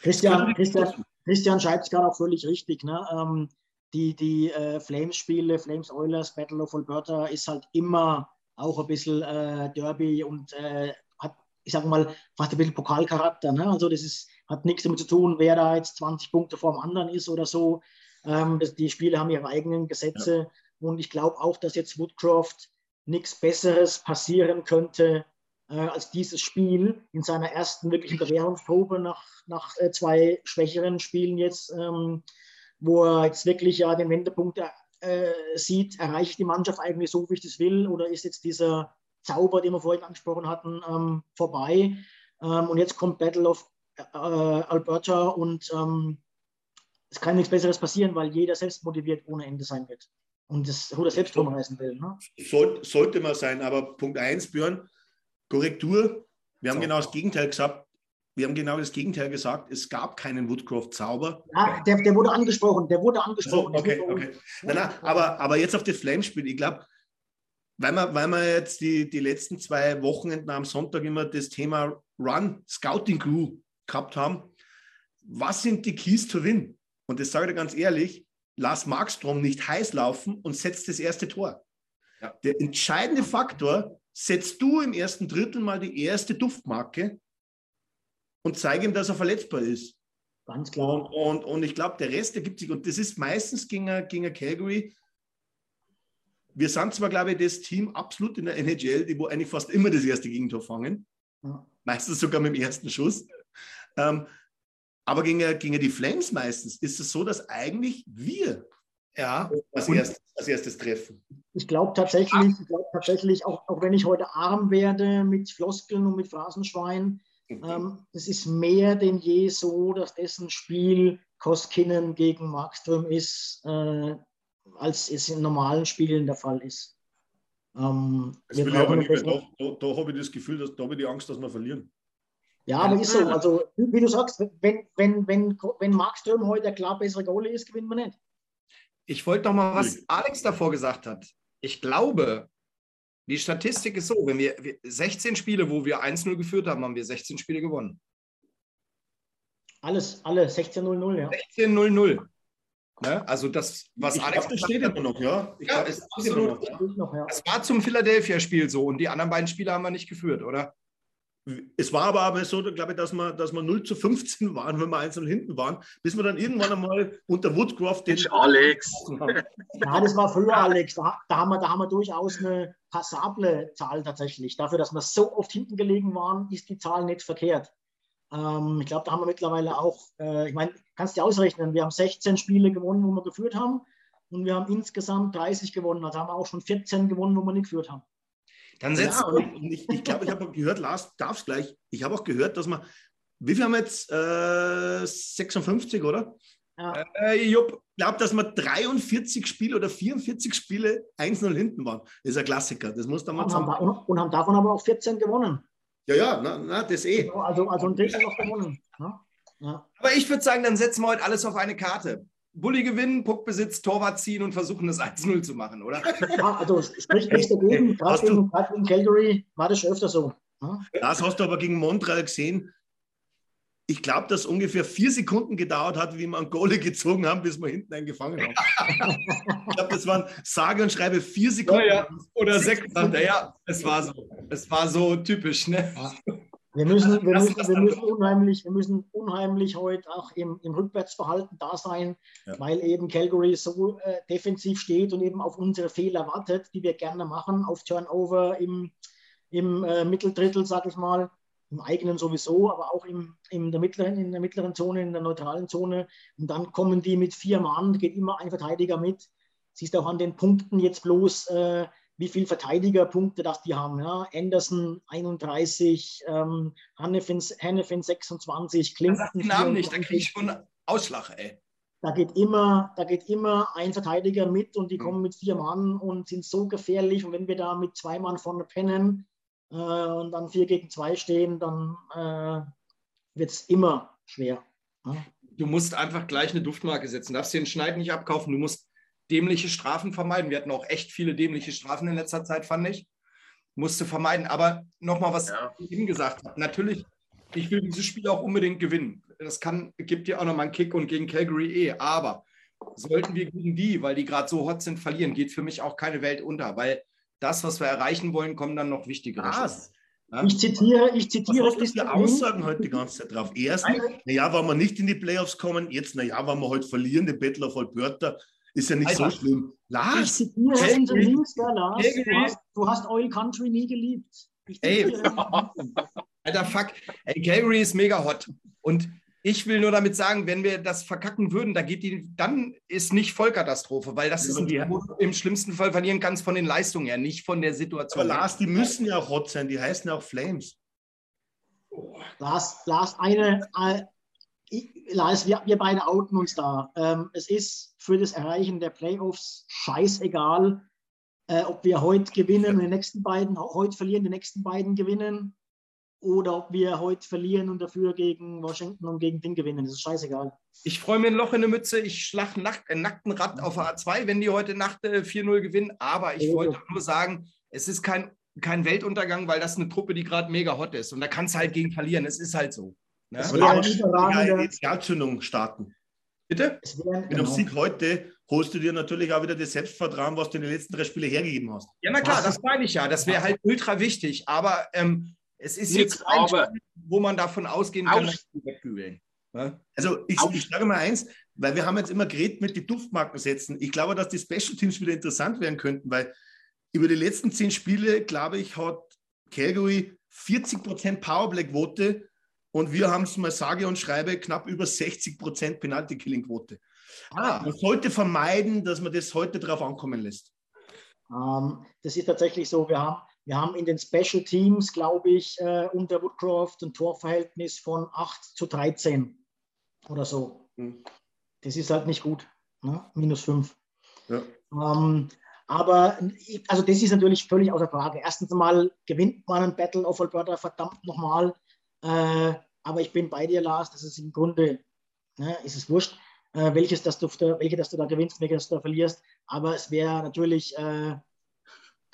Christian, Christian, Christian schreibt es gerade auch völlig richtig. Ne? Ähm, die die äh, Flames-Spiele, Flames Oilers, Battle of Alberta ist halt immer auch ein bisschen äh, Derby und äh, hat, ich sage mal, fast ein bisschen Pokalcharakter. Ne? Also das ist, hat nichts damit zu tun, wer da jetzt 20 Punkte vor dem anderen ist oder so. Ähm, das, die Spiele haben ihre eigenen Gesetze. Ja. Und ich glaube auch, dass jetzt Woodcroft nichts Besseres passieren könnte als dieses Spiel in seiner ersten wirklichen Bewährungsprobe nach, nach äh, zwei schwächeren Spielen jetzt, ähm, wo er jetzt wirklich ja den Wendepunkt äh, sieht, erreicht die Mannschaft eigentlich so, wie ich das will, oder ist jetzt dieser Zauber, den wir vorhin angesprochen hatten, ähm, vorbei? Ähm, und jetzt kommt Battle of äh, Alberta und ähm, es kann nichts Besseres passieren, weil jeder selbst motiviert ohne Ende sein wird und das Ruder selbst rumreißen will. Ne? Soll, sollte man sein, aber Punkt 1, Björn, Korrektur. Wir haben so. genau das Gegenteil gesagt. Wir haben genau das Gegenteil gesagt. Es gab keinen Woodcroft-Zauber. Ja, der, der, wurde angesprochen. Der wurde angesprochen. Oh, okay, okay. Nein, nein, aber, aber jetzt auf das Flamespiel. Ich glaube, weil wir, weil wir jetzt die, die letzten zwei Wochenenden am Sonntag immer das Thema Run, Scouting Crew gehabt haben. Was sind die Keys to Win? Und das sage ich dir ganz ehrlich, lass Markstrom nicht heiß laufen und setz das erste Tor. Ja. Der entscheidende Faktor, setzt du im ersten Drittel mal die erste Duftmarke und zeige ihm, dass er verletzbar ist. Ganz klar. Und, und, und ich glaube, der Rest ergibt sich. Und das ist meistens gegen, gegen Calgary. Wir sind zwar, glaube ich, das Team absolut in der NHL, die wo eigentlich fast immer das erste Gegentor fangen. Ja. Meistens sogar mit dem ersten Schuss. Ähm, aber gegen, gegen die Flames meistens ist es so, dass eigentlich wir ja, als, erstes, als erstes treffen. Ich glaube tatsächlich, ich glaub tatsächlich auch, auch wenn ich heute arm werde mit Floskeln und mit Phrasenschwein, mhm. ähm, es ist mehr denn je so, dass dessen Spiel Koskinen gegen Markström ist, äh, als es in normalen Spielen der Fall ist. Ähm, das wir aber nicht mehr. Da, da, da habe ich das Gefühl, dass da habe ich die Angst, dass wir verlieren. Ja, aber ist so. Also, wie du sagst, wenn, wenn, wenn, wenn Mark Ström heute der klar bessere Goalie ist, gewinnen wir nicht. Ich wollte noch mal, was Alex davor gesagt hat. Ich glaube, die Statistik ist so, wenn wir 16 Spiele, wo wir 1-0 geführt haben, haben wir 16 Spiele gewonnen. Alles, alle 16-0-0, ja. 16-0-0. Ne? Also das, was ich Alex glaub, das steht immer noch, ja. Ich ja, glaub, ist absolut. Noch, ja. Das war zum Philadelphia-Spiel so und die anderen beiden Spiele haben wir nicht geführt, oder? Es war aber, aber so, glaube ich, dass wir, dass wir 0 zu 15 waren, wenn wir einzeln hinten waren, bis wir dann irgendwann einmal unter Woodcroft den. Alex. Ja, das war früher, Alex. Da, da, haben wir, da haben wir durchaus eine passable Zahl tatsächlich. Dafür, dass wir so oft hinten gelegen waren, ist die Zahl nicht verkehrt. Ähm, ich glaube, da haben wir mittlerweile auch, äh, ich meine, kannst du dir ausrechnen, wir haben 16 Spiele gewonnen, wo wir geführt haben. Und wir haben insgesamt 30 gewonnen. Also haben wir auch schon 14 gewonnen, wo wir nicht geführt haben. Dann setzt ja, und ich, ich glaube, ich habe gehört, Lars darf es gleich. Ich habe auch gehört, dass man, wie viel haben wir jetzt? Äh, 56, oder? Ja. Äh. Ich glaube, dass wir 43 Spiele oder 44 Spiele 1-0 hinten waren. Das ist ein Klassiker. Das muss dann mal und, haben, und haben davon aber auch 14 gewonnen. Ja, ja, na, na, das eh. Also, also ein Drittel noch gewonnen. Ja? Ja. Aber ich würde sagen, dann setzen wir heute alles auf eine Karte. Bulli gewinnen, Puckbesitz, Torwart ziehen und versuchen, das 1-0 zu machen, oder? Ja, also spricht nichts dagegen. Gerade gegen, gegen Calgary war das schon öfter so. Ja? Das hast du aber gegen Montreal gesehen. Ich glaube, dass ungefähr vier Sekunden gedauert hat, wie wir einen Goalie gezogen haben, bis wir hinten einen gefangen haben. ich glaube, das waren sage und schreibe vier Sekunden. Ja, ja. Oder sechs. Sekunden. Ja, es war so. Es war so typisch. Ne? Wir müssen, wir, müssen, wir, müssen unheimlich, wir müssen unheimlich heute auch im, im Rückwärtsverhalten da sein, ja. weil eben Calgary so äh, defensiv steht und eben auf unsere Fehler wartet, die wir gerne machen, auf Turnover im, im äh, Mitteldrittel, sag ich mal, im eigenen sowieso, aber auch im, in, der mittleren, in der mittleren Zone, in der neutralen Zone. Und dann kommen die mit vier Mann, geht immer ein Verteidiger mit. Siehst auch an den Punkten jetzt bloß, äh, wie viele Verteidigerpunkte das die haben. Ja? Anderson 31, ähm, Hannefin, Hannefin 26, Clinton. Den Namen nicht, dann kriege ich schon Ausschlag, ey. Da geht, immer, da geht immer ein Verteidiger mit und die mhm. kommen mit vier Mann und sind so gefährlich. Und wenn wir da mit zwei Mann vorne pennen äh, und dann vier gegen zwei stehen, dann äh, wird es immer schwer. Ja? Du musst einfach gleich eine Duftmarke setzen. Du darfst den Schneid nicht abkaufen. Du musst dämliche Strafen vermeiden. Wir hatten auch echt viele dämliche Strafen in letzter Zeit, fand ich. Musste vermeiden. Aber nochmal, was ja. ich eben gesagt habe. Natürlich, ich will dieses Spiel auch unbedingt gewinnen. Das kann, gibt dir auch nochmal einen Kick und gegen Calgary eh. Aber sollten wir gegen die, weil die gerade so hot sind, verlieren, geht für mich auch keine Welt unter. Weil das, was wir erreichen wollen, kommen dann noch wichtigere Was? Ja? Ich zitiere, ich zitiere. Was hast du Aussagen heute die ganze Zeit drauf? Erst, naja, wenn wir nicht in die Playoffs kommen, jetzt, naja, wenn wir heute verlieren, den Battle of Alberta, ist ja nicht Alter. so schlimm. Lars, ich zitiere unseren Links, der Lars. Du hast, du hast Oil Country nie geliebt. Ey, Alter, fuck. Ey, Calgary ist mega hot. Und ich will nur damit sagen, wenn wir das verkacken würden, da geht die, dann ist nicht Vollkatastrophe, weil das ist ein, im schlimmsten Fall verlieren kannst von den Leistungen her, nicht von der Situation. Aber Lars, die müssen ja auch hot sein, die heißen ja auch Flames. Lars, Lars eine, Lars, wir, wir beide outen uns da. Ähm, es ist für das Erreichen der Playoffs scheißegal, äh, ob wir heute gewinnen und die nächsten beiden, heute verlieren, die nächsten beiden gewinnen oder ob wir heute verlieren und dafür gegen Washington und gegen Ding gewinnen. Das ist scheißegal. Ich freue mir ein Loch in der Mütze. Ich schlage nack, äh, nackten Rad auf A2, wenn die heute Nacht äh, 4-0 gewinnen. Aber ich oh. wollte nur sagen, es ist kein, kein Weltuntergang, weil das eine Truppe, die gerade mega hot ist. Und da kannst du halt gegen verlieren. Es ist halt so. Ne? Es wäre eine Initialzündung starten. Bitte? Mit dem genau. Sieg heute holst du dir natürlich auch wieder das Selbstvertrauen, was du in den letzten drei Spielen hergegeben hast. Ja, na klar, das meine ich ja. Das wäre halt ultra wichtig. Aber ähm, es ist Nichts, jetzt ein Spiel, wo man davon ausgehen kann, dass sie wegbügeln. Ja? Also ich, ich sage mal eins, weil wir haben jetzt immer geredet mit den Duftmarken setzen. Ich glaube, dass die Special Teams wieder interessant werden könnten, weil über die letzten zehn Spiele, glaube ich, hat Calgary 40% Powerplay-Quote und wir haben es mal sage und schreibe knapp über 60 Prozent Penalty-Killing-Quote. Ah. Man sollte vermeiden, dass man das heute darauf ankommen lässt. Ähm, das ist tatsächlich so. Wir haben, wir haben in den Special Teams, glaube ich, äh, unter Woodcroft ein Torverhältnis von 8 zu 13 oder so. Hm. Das ist halt nicht gut. Ne? Minus 5. Ja. Ähm, aber also das ist natürlich völlig außer Frage. Erstens mal gewinnt man ein Battle of Alberta verdammt nochmal. Äh, aber ich bin bei dir, Lars, das ist im Grunde, ne, ist es wurscht, äh, welches, das du, welche das du da gewinnst, welches du da verlierst. Aber es wäre natürlich. Äh,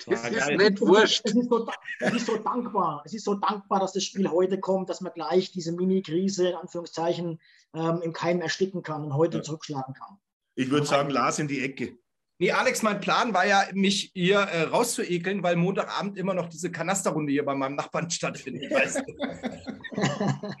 das ist geil. nicht wurscht. Es ist, so, es ist, so, dankbar. Es ist so dankbar, dass das Spiel heute kommt, dass man gleich diese Mini-Krise in Anführungszeichen ähm, im Keim ersticken kann und heute ja. zurückschlagen kann. Ich würde sagen, Lars in die Ecke. Nee, Alex, mein Plan war ja, mich hier äh, rauszuekeln, weil Montagabend immer noch diese Kanasterrunde hier bei meinem Nachbarn stattfindet. Weißt du?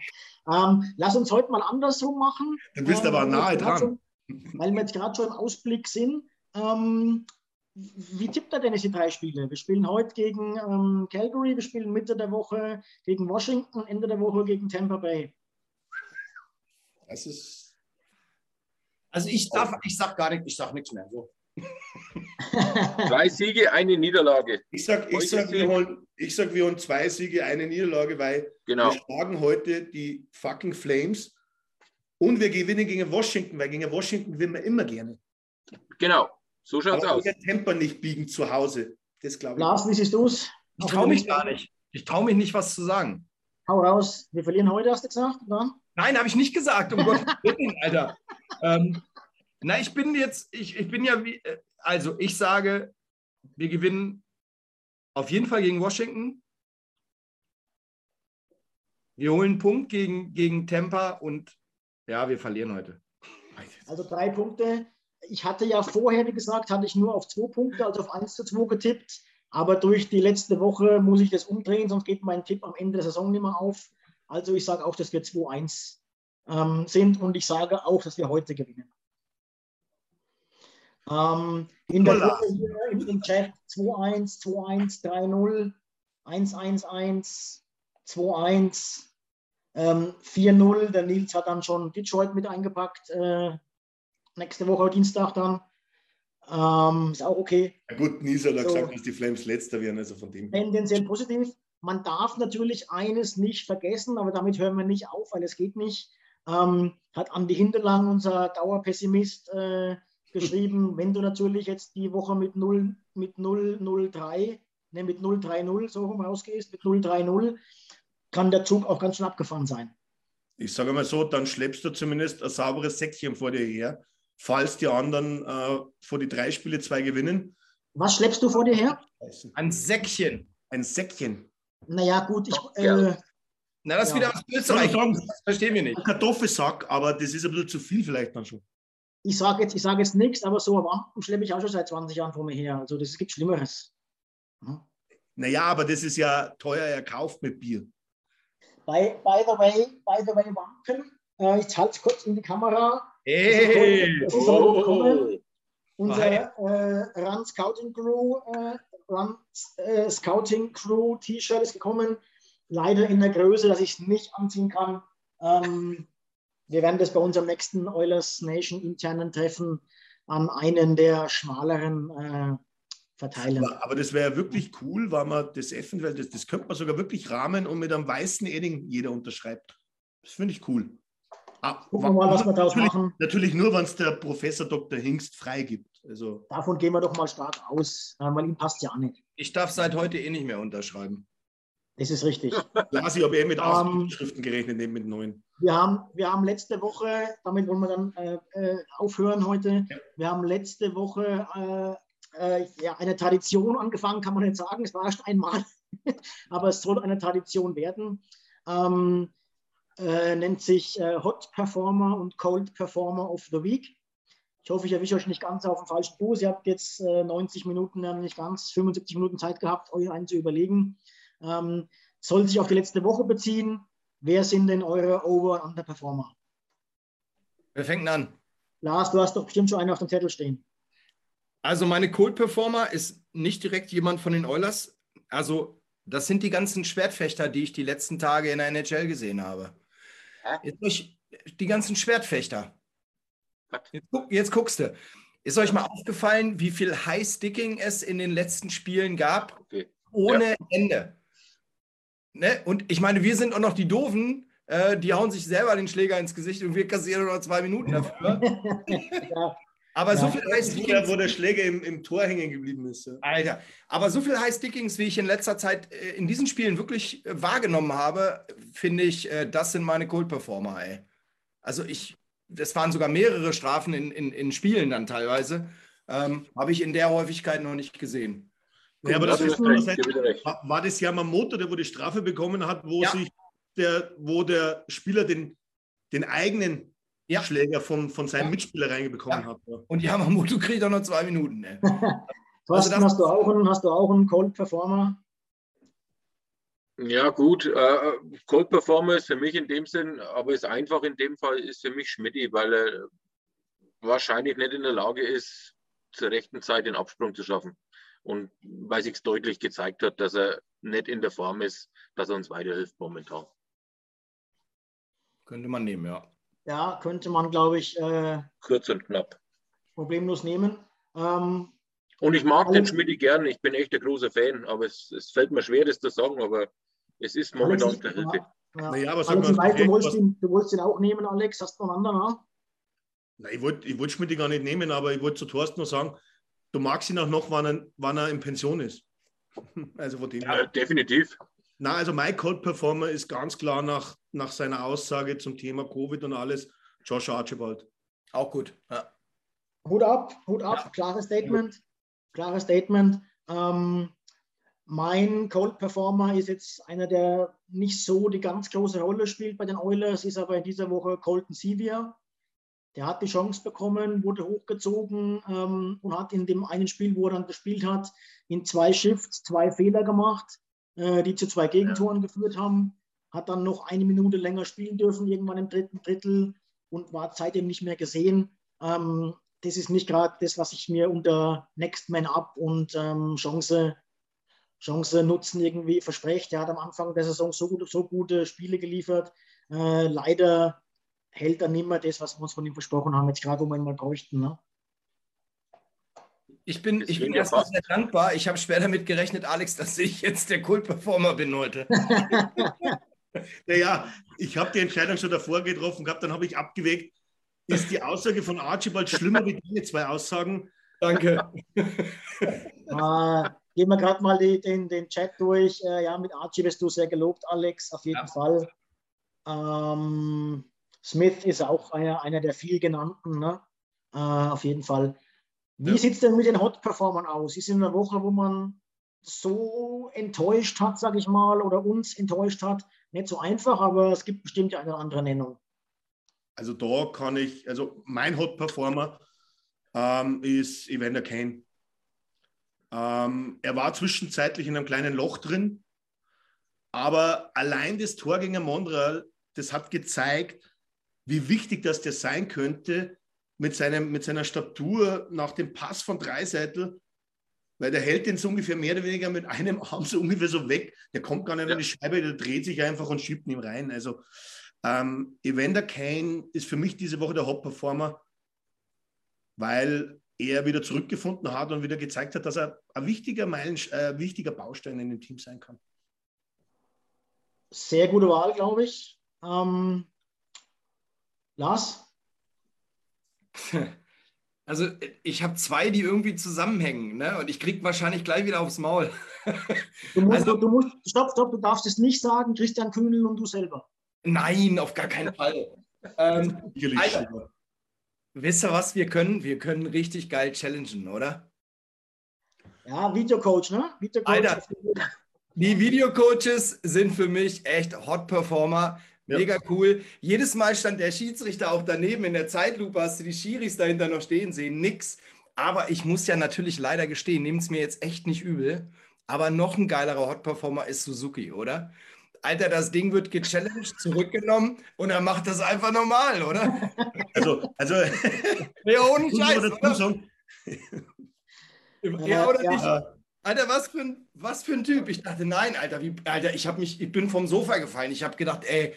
ähm, lass uns heute mal andersrum machen. Du bist aber Ähm, nahe weil wir grad dran. Schon, weil wir jetzt gerade schon im Ausblick sind. Ähm, wie tippt er denn jetzt die drei Spiele? Wir spielen heute gegen ähm, Calgary, wir spielen Mitte der Woche gegen Washington, Ende der Woche gegen Tampa Bay. Das ist. Also ich darf, ich sag gar nicht, ich sag nichts mehr. So. Zwei Siege, eine Niederlage. Ich sag, ich sag, wir holen, ich sag, wir holen zwei Siege, eine Niederlage, weil Genau. wir schlagen heute die fucking Flames und wir gewinnen gegen Washington, weil gegen Washington gewinnen wir immer gerne. Genau. So schaut's Aber aus. wir Temper nicht biegen zu Hause. Das glaube ich. Lars, wie siehst du es? Ich traue mich gar nicht. Ich traue mich nicht, was zu sagen. Hau raus. Wir verlieren heute, hast du gesagt? Oder? Nein, habe ich nicht gesagt, um Gottes Willen, Alter. Ähm, na, ich bin jetzt, ich, ich bin ja wie, äh, also ich sage, wir gewinnen auf jeden Fall gegen Washington. Wir holen einen Punkt gegen, gegen Tampa und ja, wir verlieren heute. Also drei Punkte. Ich hatte ja vorher, wie gesagt, hatte ich nur auf zwei Punkte, also auf 1 zu 2 getippt. Aber durch die letzte Woche muss ich das umdrehen, sonst geht mein Tipp am Ende der Saison nicht mehr auf. Also ich sage auch, dass wir 2-1 ähm, sind und ich sage auch, dass wir heute gewinnen. Ähm, in der. Gruppe hier im, im Chat 2-1, 2-1, 3-0, 1-1-1, 2-1, ähm, 4-0. Der Nils hat dann schon Detroit mit eingepackt. Äh, nächste Woche Dienstag dann. Ähm, ist auch okay. Ja gut, Nils hat So. gesagt, dass die Flames letzter werden, also von dem. Tendenziell positiv. Man darf natürlich eines nicht vergessen, aber damit hören wir nicht auf, weil es geht nicht. Ähm, hat Andi Hinterlang, unser Dauerpessimist, äh, geschrieben, wenn du natürlich jetzt die Woche mit 0, mit 0, 0, 3, ne, mit 0, 3, 0 so rum rausgehst, mit 0, 3, 0, kann der Zug auch ganz schön abgefahren sein. Ich sage mal so, dann schleppst du zumindest ein sauberes Säckchen vor dir her, falls die anderen äh, vor die drei Spiele zwei gewinnen. Was schleppst du vor dir her? Ein Säckchen. Ein Säckchen. Naja, gut, ich, Ja. äh, Na, das ist Ja. wieder aus Österreich. verstehen wir nicht. ein Kartoffelsack, aber das ist ein bisschen zu viel vielleicht dann schon. Ich sage jetzt, ich sag jetzt nichts, aber so Wampen schleppe ich auch schon seit 20 Jahren vor mir her. Also das gibt Schlimmeres. Ja. Naja, aber das ist ja teuer erkauft mit Bier. By, by the way, by the way, Wampen, äh, ich halte es kurz in die Kamera. Hey! Das ist heute. Oh. Unser äh, Run Scouting Crew, äh, Run äh, Scouting Crew T-Shirt ist gekommen. Leider in der Größe, dass ich es nicht anziehen kann. Ähm, wir werden das bei unserem nächsten Oilers Nation internen Treffen an einen der schmaleren äh, verteilen. Aber, aber das wäre wirklich cool, weil man das eventuell, das, das könnte man sogar wirklich rahmen und mit einem weißen Edding jeder unterschreibt. Das finde ich cool. Ah, Gucken wir mal, was wir daraus natürlich, machen. Natürlich nur, wenn es der Professor Dr. Hingst freigibt. Also, Davon gehen wir doch mal stark aus, äh, weil ihm passt ja nicht. Ich darf seit heute eh nicht mehr unterschreiben. Das ist richtig. Lasi, ich habe eh mit Ähm, acht Schriften gerechnet, nicht mit neun. Wir haben, wir haben letzte Woche, damit wollen wir dann äh, äh, aufhören heute, Ja. wir haben letzte Woche äh, äh, ja, eine Tradition angefangen, kann man nicht sagen, es war erst einmal, aber es soll eine Tradition werden. Ähm, äh, nennt sich äh, Hot Performer und Cold Performer of the Week. Ich hoffe, ich erwische euch nicht ganz auf dem falschen Fuß. Ihr habt jetzt äh, 90 Minuten, nicht ganz 75 Minuten Zeit gehabt, euch einen zu überlegen. Ähm, soll sich auf die letzte Woche beziehen. Wer sind denn eure Over- und Underperformer? Wer fängt an? Lars, du hast doch bestimmt schon einen auf dem Zettel stehen. Also meine Cold Performer ist nicht direkt jemand von den Oilers. Also das sind die ganzen Schwertfechter, die ich die letzten Tage in der NHL gesehen habe. Hä? Jetzt euch, die ganzen Schwertfechter. Jetzt, guck, jetzt guckst du. Ist euch mal aufgefallen, wie viel High Sticking es in den letzten Spielen gab? Okay. Ohne Ende. Ne? Und ich meine, wir sind auch noch die Doofen, äh, die hauen sich selber den Schläger ins Gesicht und wir kassieren nur noch zwei Minuten dafür. Ja, Aber so Ja. viel High Wo der, Stickings, wo der Schläger im, im Tor hängen geblieben ist. Ja. Alter, aber so viel High Stickings, wie ich in letzter Zeit äh, in diesen Spielen wirklich äh, wahrgenommen habe, finde ich, äh, das sind meine Cold Performer, ey. Also ich, das waren sogar mehrere Strafen in, in, in Spielen dann teilweise. Ähm, habe ich in der Häufigkeit noch nicht gesehen. Ja, aber Da das ist ich dir recht. war, das Yamamoto, der wo die Strafe bekommen hat, wo Ja. sich der, wo der Spieler den, den eigenen ja. Schläger von, von seinem ja. Mitspieler reingebekommen ja. hat. Und Yamamoto kriegt auch noch zwei Minuten. Ne? also hast, du auch einen, hast du auch einen Cold-Performer? Ja, gut. Äh, Cold Performer ist für mich in dem Sinn, aber ist einfach in dem Fall, ist für mich Schmidti, weil er wahrscheinlich nicht in der Lage ist, zur rechten Zeit den Absprung zu schaffen. Und weil sich deutlich gezeigt hat, dass er nicht in der Form ist, dass er uns weiterhilft momentan. Könnte man nehmen, ja. Ja, könnte man, glaube ich. Äh, Kurz und knapp. Problemlos nehmen. Ähm, und ich mag den Schmidt gern, ich bin echt ein großer Fan, aber es, es fällt mir schwer, das zu sagen, aber es ist momentan der Hilfe. Ja. Naja, aber Alex, mal, du, wolltest ihn, du wolltest ihn auch nehmen, Alex, hast du noch einen anderen? Nein, ich wollte ich wollt Schmidt gar nicht nehmen, aber ich wollte zu Thorsten nur sagen, du magst ihn auch noch, wann er, wann er in Pension ist. Also von dem ja, definitiv. Na, also mein Cold Performer ist ganz klar nach, nach seiner Aussage zum Thema Covid und alles Josh Archibald. Auch gut. Ja. Hut ab, Hut ab, ja. klares Statement. Klares Statement. Ähm, mein Cold Performer ist jetzt einer, der nicht so die ganz große Rolle spielt bei den Oilers, ist aber in dieser Woche Colton Sevier. Der hat die Chance bekommen, wurde hochgezogen ähm, und hat in dem einen Spiel, wo er dann gespielt hat, in zwei Shifts zwei Fehler gemacht, äh, die zu zwei Gegentoren ja. geführt haben. Hat dann noch eine Minute länger spielen dürfen, irgendwann im dritten Drittel und war seitdem nicht mehr gesehen. Ähm, das ist nicht gerade das, was ich mir unter Next Man Up und ähm, Chance, Chance nutzen irgendwie verspreche. Er hat am Anfang der Saison so, so gute Spiele geliefert. Äh, leider hält er nicht mehr das, was wir uns von ihm versprochen haben, jetzt gerade, wo wir ihn mal bräuchten. Ne? Ich bin, ich bin erstmal sehr dankbar. Ich habe schwer damit gerechnet, Alex, dass ich jetzt der Kult-Performer bin heute. naja, ich habe die Entscheidung schon davor getroffen gehabt, dann habe ich abgewegt, ist die Aussage von Archibald schlimmer wie deine zwei Aussagen? Danke. äh, gehen wir gerade mal die, den, den Chat durch. Äh, ja, mit Archie bist du sehr gelobt, Alex, auf jeden ja. Fall. Ähm, Smith ist auch einer, einer der viel genannten, ne? Äh, auf jeden Fall. Wie ja. sieht es denn mit den Hot-Performern aus? Ist in einer Woche, wo man so enttäuscht hat, sage ich mal, oder uns enttäuscht hat, nicht so einfach, aber es gibt bestimmt eine andere Nennung. Also da kann ich, also mein Hot Performer ähm, ist Evander Kane. Ähm, er war zwischenzeitlich in einem kleinen Loch drin, aber allein das Tor gegen Montreal, das hat gezeigt, wie wichtig das der sein könnte mit, seinem, mit seiner Statur nach dem Pass von Dreiseitel, weil der hält den so ungefähr mehr oder weniger mit einem Arm so ungefähr so weg. Der kommt gar nicht ja. an die Scheibe, der dreht sich einfach und schiebt ihn rein. Also ähm, Evander Kane ist für mich diese Woche der Hot-Performer, weil er wieder zurückgefunden hat und wieder gezeigt hat, dass er ein wichtiger, Meilen, äh, wichtiger Baustein in dem Team sein kann. Sehr gute Wahl, glaube ich. Ähm, Lars? Also ich habe zwei, die irgendwie zusammenhängen, ne? Und ich kriege wahrscheinlich gleich wieder aufs Maul. Du musst, also, du musst, stopp, stopp, du darfst es nicht sagen, Christian Kühnel und du selber. Nein, auf gar keinen Fall. ähm, Alter, wisst ihr, was wir können? Wir können richtig geil challengen, oder? Ja, Videocoach, ne? Videocoach. Alter, die Videocoaches sind für mich echt Hot Performer. Mega ja. cool. Jedes Mal stand der Schiedsrichter auch daneben. In der Zeitlupe hast du die Schiris dahinter noch stehen sehen. Nix. Aber ich muss ja natürlich leider gestehen, nehmt es mir jetzt echt nicht übel. Aber noch ein geilerer Hot Performer ist Suzuki, oder? Alter, das Ding wird gechallenged, zurückgenommen und er macht das einfach normal, oder? Also, also. ja, ohne Scheiß. Oder? Ja, oder ja. Alter, was für, ein, was für ein Typ. Ich dachte, nein, Alter, wie, Alter, ich, mich, ich bin vom Sofa gefallen. Ich habe gedacht, ey,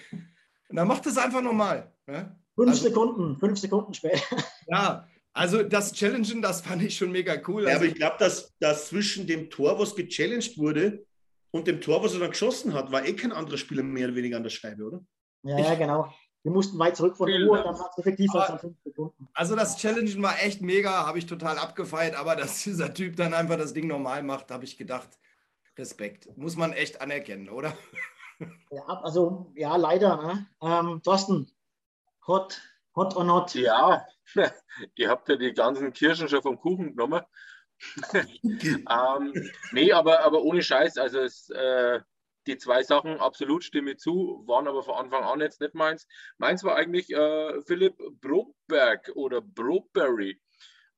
dann macht das einfach normal. Ne? Fünf also, Sekunden, fünf Sekunden später. Ja, also das Challengen, das fand ich schon mega cool. Ja, also, aber ich glaube, dass, dass zwischen dem Tor, was gechallenged wurde, und dem Tor, was er dann geschossen hat, war eh kein anderer Spieler mehr oder weniger an der Scheibe, oder? Ja, ja genau. Wir mussten weit zurück von der Uhr, dann hat es effektiv als fünf Sekunden. Also das Challengen war echt mega, habe ich total abgefeiert, aber dass dieser Typ dann einfach das Ding normal macht, habe ich gedacht, Respekt. Muss man echt anerkennen, oder? Ja, also ja, leider. Ne? Ähm, Thorsten, hot, hot or not? Ja, ihr habt ja die ganzen Kirschen schon vom Kuchen genommen. ähm, nee, aber, aber ohne Scheiß, also es, äh, die zwei Sachen absolut stimme zu, waren aber von Anfang an jetzt nicht meins. Meins war eigentlich äh, Philipp Broberg oder Broberry,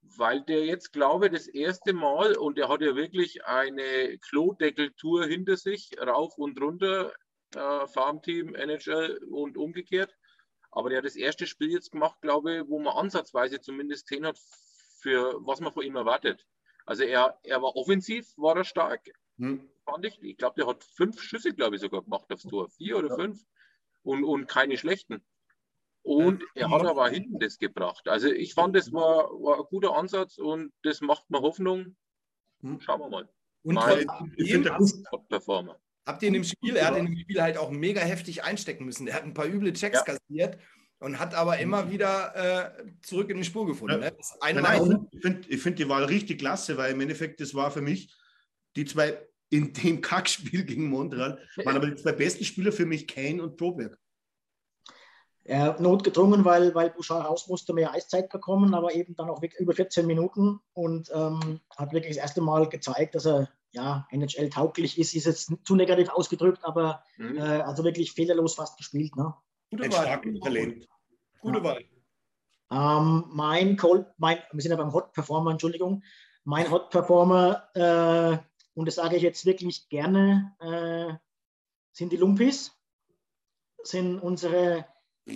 weil der jetzt, glaube ich, das erste Mal, und er hat ja wirklich eine Klodeckeltour hinter sich, rauf und runter, äh, Farmteam, NHL und umgekehrt. Aber der hat das erste Spiel jetzt gemacht, glaube ich, wo man ansatzweise zumindest gesehen hat, für was man von ihm erwartet. Also er, er war offensiv, war er stark, hm. Fand ich. Ich glaube, der hat fünf Schüsse, glaube ich, sogar gemacht aufs Tor. Vier oder fünf. Und, und keine schlechten. Und er hat aber hinten das gebracht. Also ich fand, das war, war ein guter Ansatz und das macht mir Hoffnung. Hm. Schauen wir mal. Und mal, ich finde Top-Performer. Habt ihr in dem Spiel, er hat in dem Spiel halt auch mega heftig einstecken müssen. Er hat ein paar üble Checks ja. kassiert und hat aber immer wieder äh, zurück in die Spur gefunden. Ja. Ne? Nein, ich finde find die Wahl richtig klasse, weil im Endeffekt, das war für mich die zwei in dem Kackspiel gegen Montreal, waren aber die zwei besten Spieler für mich, Kane und Proberg. Er notgedrungen, weil, weil Bouchard raus musste, mehr Eiszeit bekommen, aber eben dann auch über 14 Minuten und ähm, hat wirklich das erste Mal gezeigt, dass er ja, NHL tauglich ist, ist jetzt zu negativ ausgedrückt, aber mhm. äh, also wirklich fehlerlos fast gespielt. Ne? Gute Ein starkes Talent. Gute ja. Wahl. Ähm, mein Cold, mein, wir sind ja beim Hot Performer, Entschuldigung. Mein Hot Performer, äh, und das sage ich jetzt wirklich gerne, äh, sind die Lumpis. Sind unsere,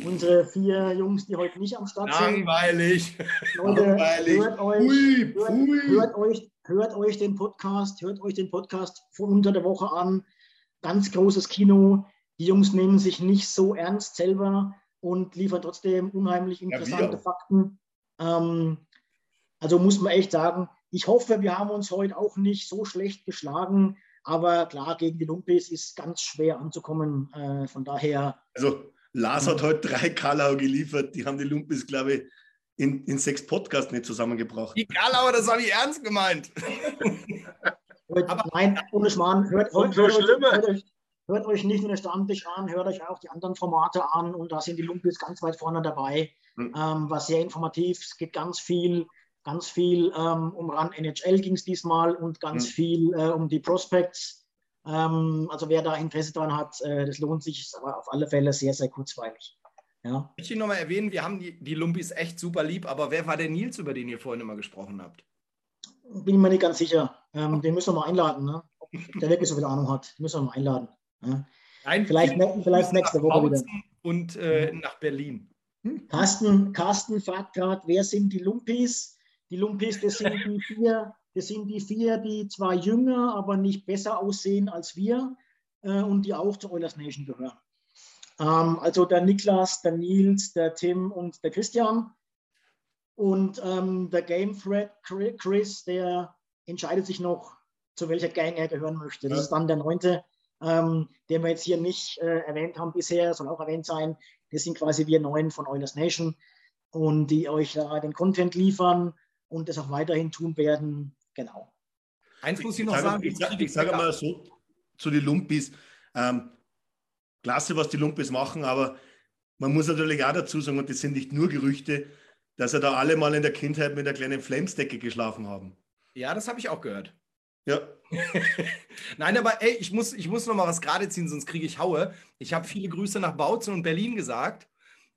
unsere vier Jungs, die heute nicht am Start sind. Langweilig. Leute, Langweilig. Hört, euch, ui, hört, hört, euch, hört euch den Podcast, hört euch den Podcast von unter der Woche an. Ganz großes Kino. Die Jungs nehmen sich nicht so ernst selber und liefern trotzdem unheimlich interessante ja, Fakten. Ähm, also muss man echt sagen, ich hoffe, wir haben uns heute auch nicht so schlecht geschlagen, aber klar, gegen die Lumpis ist ganz schwer anzukommen. Äh, von daher. Also Lars hat heute drei Kallau geliefert, die haben die Lumpis, glaube ich, in, in sechs Podcasts nicht zusammengebracht. Die Kalauer, das habe ich ernst gemeint. aber, nein, ohne Schmarrn, hört, hört, hört, hört, hört, hört euch nicht nur den Stammtisch an, hört euch auch die anderen Formate an und da sind die Lumpis ganz weit vorne dabei. Mhm. Ähm, war sehr informativ. Es geht ganz viel, ganz viel ähm, um RAN NHL ging es diesmal und ganz mhm. viel äh, um die Prospects. Ähm, also wer da Interesse daran hat, äh, das lohnt sich, ist aber auf alle Fälle sehr, sehr kurzweilig. Ja. Ich will nochmal erwähnen, wir haben die, die Lumpis echt super lieb, aber wer war der Nils, über den ihr vorhin immer gesprochen habt? Bin ich mir nicht ganz sicher. Ähm, den müssen wir mal einladen, ne? der wirklich so viel Ahnung hat. Den müssen wir mal einladen. Ja. Nein, vielleicht, vielleicht nächste Woche wieder. Und äh, nach Berlin. Hm? Carsten, Carsten fragt gerade, wer sind die Lumpis? Die Lumpis, das sind die vier, das sind die vier, die zwar jünger, aber nicht besser aussehen als wir äh, und die auch zur Oilers Nation gehören. Ähm, also der Niklas, der Nils, der Tim und der Christian. Und ähm, der Game Thread Chris, der entscheidet sich noch, zu welcher Gang er gehören möchte. Das ja. ist dann der neunte ähm, den wir jetzt hier nicht äh, erwähnt haben bisher, soll auch erwähnt sein. Das sind quasi wir neuen von Oilers Nation und die euch da den Content liefern und das auch weiterhin tun werden. Genau. Eins muss ich noch ich sagen. ich, ich, ich sage mal so zu den Lumpis. Ähm, klasse, was die Lumpis machen, aber man muss natürlich auch dazu sagen, und das sind nicht nur Gerüchte, dass er da alle mal in der Kindheit mit der kleinen Flamesdecke geschlafen haben. Ja, das habe ich auch gehört. Ja. Nein, aber ey, ich muss, ich muss noch mal was gerade ziehen, sonst kriege ich Haue. Ich habe viele Grüße nach Bautzen und Berlin gesagt.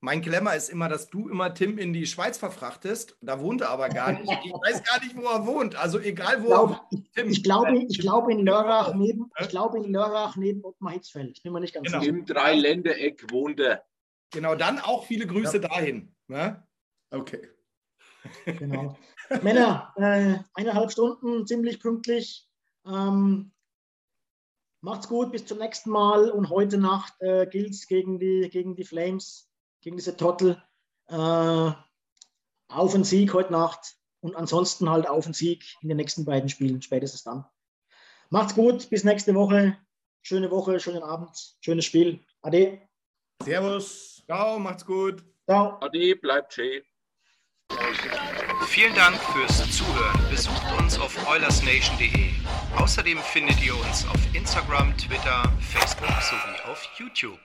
Mein Klemmer ist immer, dass du immer Tim in die Schweiz verfrachtest. Da wohnt er aber gar nicht. Ich weiß gar nicht, wo er wohnt. Also egal, wo glaub, er wohnt. Tim. Ich glaube, ich glaube in Lörrach neben, ich glaube in Lörrach neben Ottmar Hitzfeld. Ich bin mir nicht ganz genau. sicher. Im Dreiländereck wohnt er. Genau, dann auch viele Grüße ja. dahin. Ne? Okay. Genau. Männer, äh, eineinhalb Stunden, ziemlich pünktlich. Ähm, macht's gut, bis zum nächsten Mal. Und heute Nacht äh, gilt es gegen die, gegen die Flames, gegen diese Trottel. Äh, auf den Sieg heute Nacht und ansonsten halt auf den Sieg in den nächsten beiden Spielen, spätestens dann. Macht's gut, bis nächste Woche. Schöne Woche, schönen Abend, schönes Spiel. Ade. Servus. Ciao, macht's gut. Ciao. Ade, bleibt schön. Vielen Dank fürs Zuhören. Besucht uns auf oilersnation.de. Außerdem findet ihr uns auf Instagram, Twitter, Facebook sowie auf YouTube.